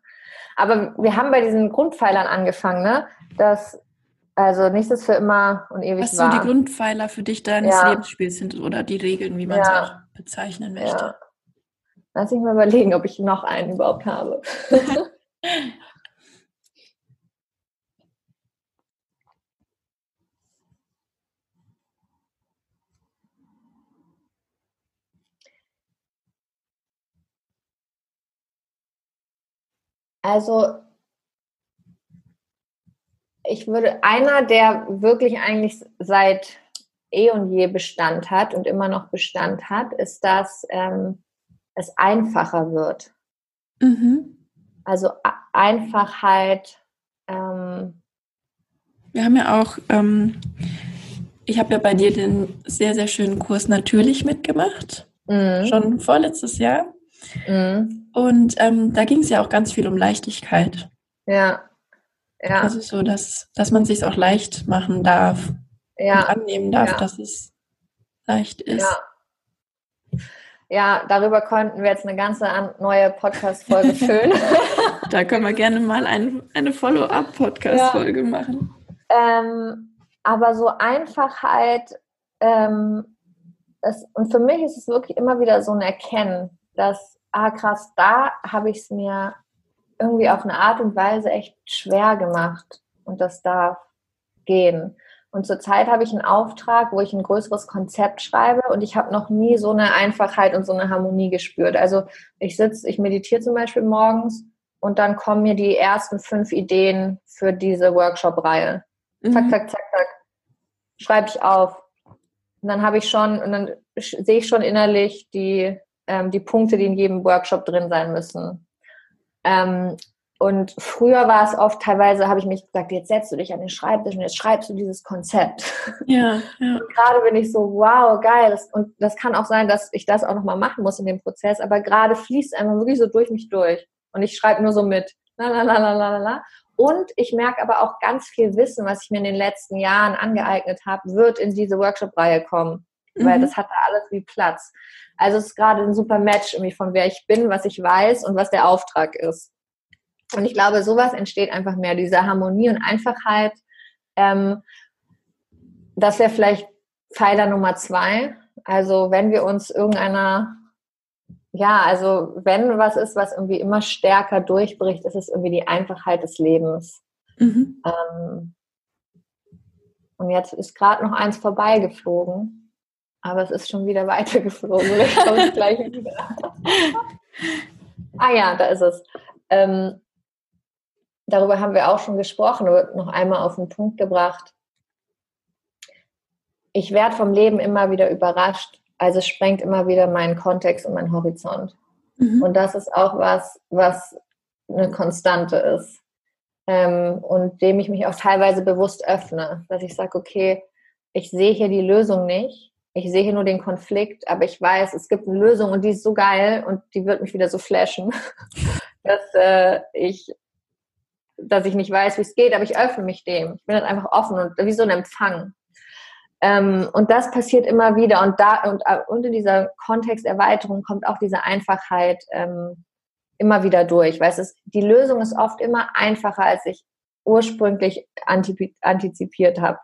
Aber wir haben bei diesen Grundpfeilern angefangen, ne? Dass also nächstes für immer und ewig Was war. so die Grundpfeiler für dich deines ja. Lebensspiels sind oder die Regeln, wie man es ja. auch bezeichnen möchte. Ja. Lass mich mal überlegen, ob ich noch einen überhaupt habe. Also ich würde, einer, der wirklich eigentlich seit eh und je Bestand hat und immer noch Bestand hat, ist, dass ähm, es einfacher wird. Mhm. Also Einfachheit. Ähm, Wir haben ja auch, ähm, ich habe ja bei dir den sehr, sehr schönen Kurs natürlich mitgemacht. Mhm. Schon vorletztes Jahr. Mhm. Und ähm, da ging es ja auch ganz viel um Leichtigkeit. Ja. ja. Also so, dass, dass man sich auch leicht machen darf. Ja. Und annehmen darf, ja. dass es leicht ist. Ja. ja, darüber konnten wir jetzt eine ganze neue Podcast-Folge füllen. da können wir gerne mal ein, eine Follow-up-Podcast-Folge ja. machen. Ähm, aber so Einfachheit, ähm, das, und für mich ist es wirklich immer wieder so ein Erkennen, dass, ah krass, da habe ich es mir irgendwie auf eine Art und Weise echt schwer gemacht und das darf gehen. Und zurzeit habe ich einen Auftrag, wo ich ein größeres Konzept schreibe und ich habe noch nie so eine Einfachheit und so eine Harmonie gespürt. Also ich sitze, ich meditiere zum Beispiel morgens und dann kommen mir die ersten fünf Ideen für diese Workshop-Reihe. Mhm. Zack, zack, zack, zack. Schreibe ich auf. Und dann habe ich schon, und dann sehe ich schon innerlich die, ähm, die Punkte, die in jedem Workshop drin sein müssen. Ähm, und früher war es oft, teilweise habe ich mich gesagt, jetzt setzt du dich an den Schreibtisch und jetzt schreibst du dieses Konzept. Ja, ja. Und gerade bin ich so, wow, geil. Das, und das kann auch sein, dass ich das auch nochmal machen muss in dem Prozess, aber gerade fließt einfach wirklich so durch mich durch. Und ich schreibe nur so mit. Lalalala. Und ich merke aber auch ganz viel Wissen, was ich mir in den letzten Jahren angeeignet habe, wird in diese Workshop-Reihe kommen. Mhm. Weil das hat da alles wie Platz. Also es ist gerade ein super Match irgendwie von wer ich bin, was ich weiß und was der Auftrag ist. Und ich glaube, sowas entsteht einfach mehr, diese Harmonie und Einfachheit. Ähm, das wäre vielleicht Pfeiler Nummer zwei. Also wenn wir uns irgendeiner, ja, also wenn was ist, was irgendwie immer stärker durchbricht, ist es irgendwie die Einfachheit des Lebens. Mhm. Ähm, und jetzt ist gerade noch eins vorbeigeflogen, aber es ist schon wieder weitergeflogen. Vielleicht kommt es gleich wieder. ah ja, da ist es. Ähm, darüber haben wir auch schon gesprochen, wird noch einmal auf den Punkt gebracht. Ich werde vom Leben immer wieder überrascht. Also es sprengt immer wieder meinen Kontext und meinen Horizont. Mhm. Und das ist auch was, was eine Konstante ist. Ähm, und dem ich mich auch teilweise bewusst öffne, dass ich sage, okay, ich sehe hier die Lösung nicht, ich sehe hier nur den Konflikt, aber ich weiß, es gibt eine Lösung und die ist so geil und die wird mich wieder so flashen, dass äh, ich dass ich nicht weiß, wie es geht, aber ich öffne mich dem. Ich bin dann einfach offen und wie so ein Empfang. Ähm, und das passiert immer wieder. Und da und äh, unter dieser Kontexterweiterung kommt auch diese Einfachheit ähm, immer wieder durch. Weil es ist, die Lösung ist oft immer einfacher, als ich ursprünglich antizipiert habe.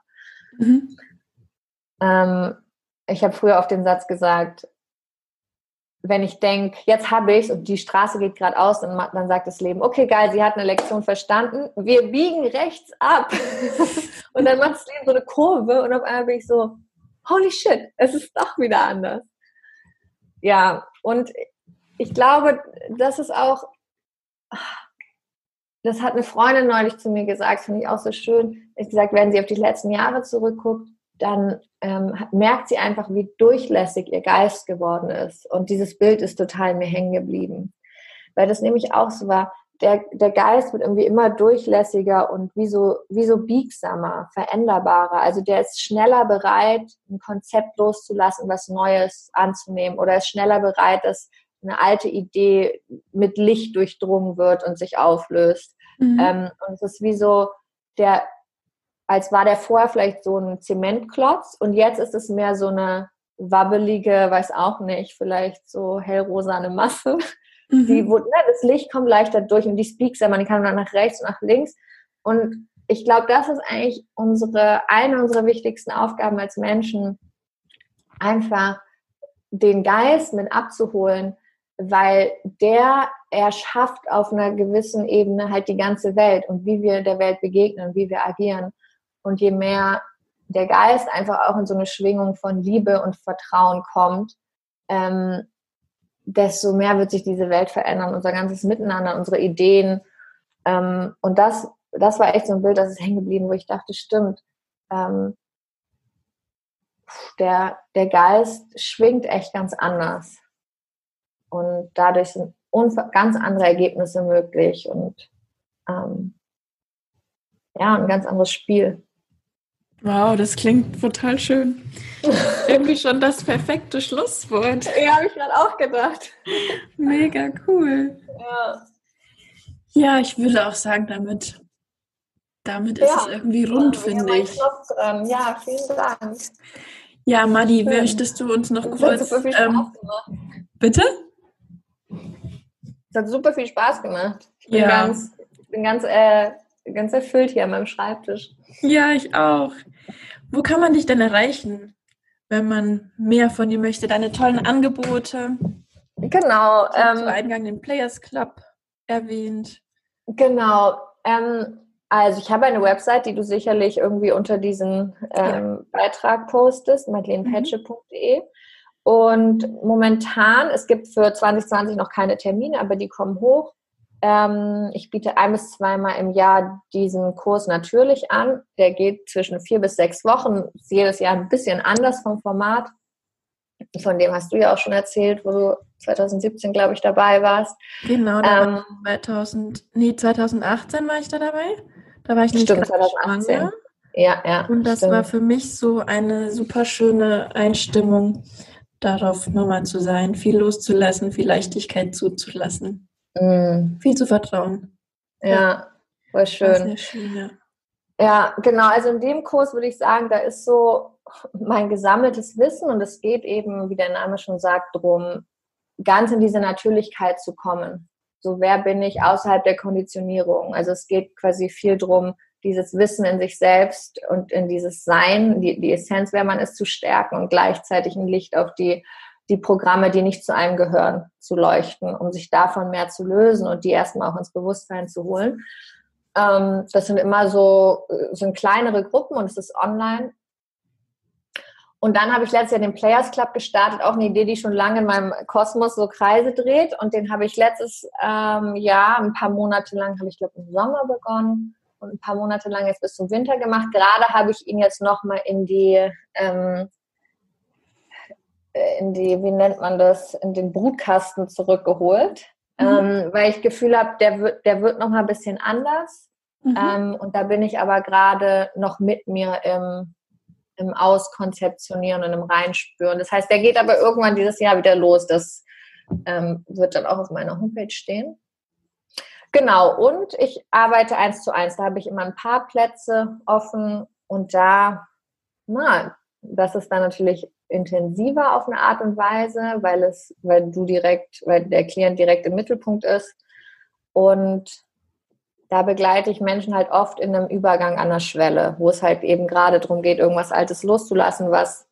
Mhm. Ähm, ich habe früher auf den Satz gesagt, wenn ich denke, jetzt habe ich und die Straße geht geradeaus, dann, dann sagt das Leben, okay, geil, sie hat eine Lektion verstanden, wir biegen rechts ab. und dann macht das Leben so eine Kurve und auf einmal bin ich so, holy shit, es ist doch wieder anders. Ja, und ich glaube, das ist auch, das hat eine Freundin neulich zu mir gesagt, finde ich auch so schön. Ich gesagt, wenn sie auf die letzten Jahre zurückguckt, dann ähm, merkt sie einfach, wie durchlässig ihr Geist geworden ist. Und dieses Bild ist total mir hängen geblieben. Weil das nämlich auch so war, der, der Geist wird irgendwie immer durchlässiger und wie so, wie so biegsamer, veränderbarer. Also der ist schneller bereit, ein Konzept loszulassen, was Neues anzunehmen oder ist schneller bereit, dass eine alte Idee mit Licht durchdrungen wird und sich auflöst. Mhm. Ähm, und es ist wie so, der, als war der vorher vielleicht so ein Zementklotz und jetzt ist es mehr so eine wabbelige, weiß auch nicht, vielleicht so hellrosane Masse. Mhm. Die, wo, ne, das Licht kommt leichter durch und die Speakser, die kann dann nach rechts und nach links. Und ich glaube, das ist eigentlich unsere, eine unserer wichtigsten Aufgaben als Menschen, einfach den Geist mit abzuholen, weil der erschafft auf einer gewissen Ebene halt die ganze Welt und wie wir der Welt begegnen, wie wir agieren. Und je mehr der Geist einfach auch in so eine Schwingung von Liebe und Vertrauen kommt, ähm, desto mehr wird sich diese Welt verändern, unser ganzes Miteinander, unsere Ideen. Ähm, und das, das war echt so ein Bild, das ist hängen geblieben, wo ich dachte, stimmt, ähm, der, der Geist schwingt echt ganz anders. Und dadurch sind ganz andere Ergebnisse möglich und ähm, ja, ein ganz anderes Spiel. Wow, das klingt total schön. Irgendwie schon das perfekte Schlusswort. Ja, habe ich gerade auch gedacht. Mega cool. Ja. ja, ich würde auch sagen, damit, damit ist ja. es irgendwie rund, ja, finde ich. Dran. Ja, vielen Dank. Ja, Madi, Schön. möchtest du uns noch kurz. Super viel Spaß ähm, gemacht. Bitte? Es hat super viel Spaß gemacht. Ich bin ja. ganz, ich bin ganz äh, ganz erfüllt hier an meinem Schreibtisch. Ja, ich auch. Wo kann man dich denn erreichen, wenn man mehr von dir möchte? Deine tollen Angebote. Genau. Ähm, zu Eingang den Players Club erwähnt. Genau. Ähm, also ich habe eine Website, die du sicherlich irgendwie unter diesen ähm, ja. Beitrag postest, madelenepetsche.de. Mhm. Und momentan, es gibt für 2020 noch keine Termine, aber die kommen hoch. Ähm, ich biete ein bis zweimal im Jahr diesen Kurs natürlich an. Der geht zwischen vier bis sechs Wochen, ist jedes Jahr ein bisschen anders vom Format. Von dem hast du ja auch schon erzählt, wo du 2017, glaube ich, dabei warst. Genau, ähm, 2000, nee, 2018 war ich da dabei. Da war ich nicht stimmt, 2018. Schwanger. Ja, ja. Und das stimmt. war für mich so eine super schöne Einstimmung, darauf nochmal zu sein, viel loszulassen, viel Leichtigkeit zuzulassen. Mm. Viel zu vertrauen. Ja, voll schön. Sehr schön ja. ja, genau. Also in dem Kurs würde ich sagen, da ist so mein gesammeltes Wissen und es geht eben, wie der Name schon sagt, darum, ganz in diese Natürlichkeit zu kommen. So, wer bin ich außerhalb der Konditionierung? Also es geht quasi viel darum, dieses Wissen in sich selbst und in dieses Sein, die, die Essenz, wer man ist, zu stärken und gleichzeitig ein Licht auf die die Programme, die nicht zu einem gehören, zu leuchten, um sich davon mehr zu lösen und die erstmal auch ins Bewusstsein zu holen. Ähm, das sind immer so sind kleinere Gruppen und es ist online. Und dann habe ich letztes Jahr den Players Club gestartet, auch eine Idee, die schon lange in meinem Kosmos so Kreise dreht. Und den habe ich letztes ähm, Jahr, ein paar Monate lang, habe ich glaube im Sommer begonnen und ein paar Monate lang jetzt bis zum Winter gemacht. Gerade habe ich ihn jetzt nochmal in die ähm, in die, wie nennt man das, in den Brutkasten zurückgeholt, mhm. ähm, weil ich Gefühl habe, der wird, der wird noch mal ein bisschen anders. Mhm. Ähm, und da bin ich aber gerade noch mit mir im, im Auskonzeptionieren und im Reinspüren. Das heißt, der geht aber irgendwann dieses Jahr wieder los. Das ähm, wird dann auch auf meiner Homepage stehen. Genau, und ich arbeite eins zu eins. Da habe ich immer ein paar Plätze offen und da, na, das ist dann natürlich intensiver auf eine Art und Weise, weil es, weil du direkt, weil der Klient direkt im Mittelpunkt ist. Und da begleite ich Menschen halt oft in einem Übergang an der Schwelle, wo es halt eben gerade darum geht, irgendwas Altes loszulassen, was,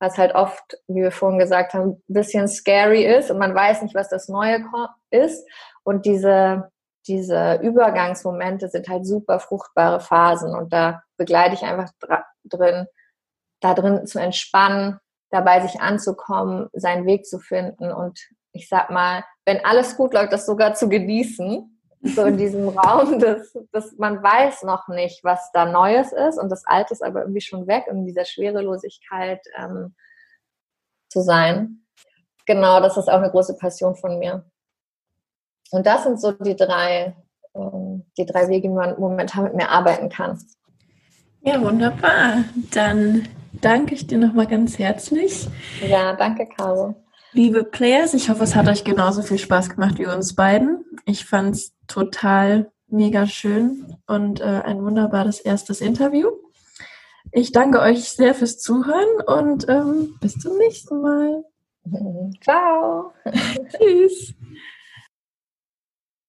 was halt oft, wie wir vorhin gesagt haben, ein bisschen scary ist und man weiß nicht, was das Neue ist. Und diese, diese Übergangsmomente sind halt super fruchtbare Phasen und da begleite ich einfach drin, da drin zu entspannen, dabei sich anzukommen, seinen Weg zu finden und ich sag mal, wenn alles gut läuft, das sogar zu genießen, so in diesem Raum, dass, dass man weiß noch nicht, was da Neues ist und das Alte ist aber irgendwie schon weg, in dieser Schwerelosigkeit ähm, zu sein. Genau, das ist auch eine große Passion von mir. Und das sind so die drei, ähm, die drei Wege, wie man momentan mit mir arbeiten kann. Ja, wunderbar. Dann danke ich dir nochmal ganz herzlich. Ja, danke, Caro. Liebe Players, ich hoffe, es hat euch genauso viel Spaß gemacht wie uns beiden. Ich fand es total mega schön und äh, ein wunderbares erstes Interview. Ich danke euch sehr fürs Zuhören und ähm, bis zum nächsten Mal. Ciao. Tschüss.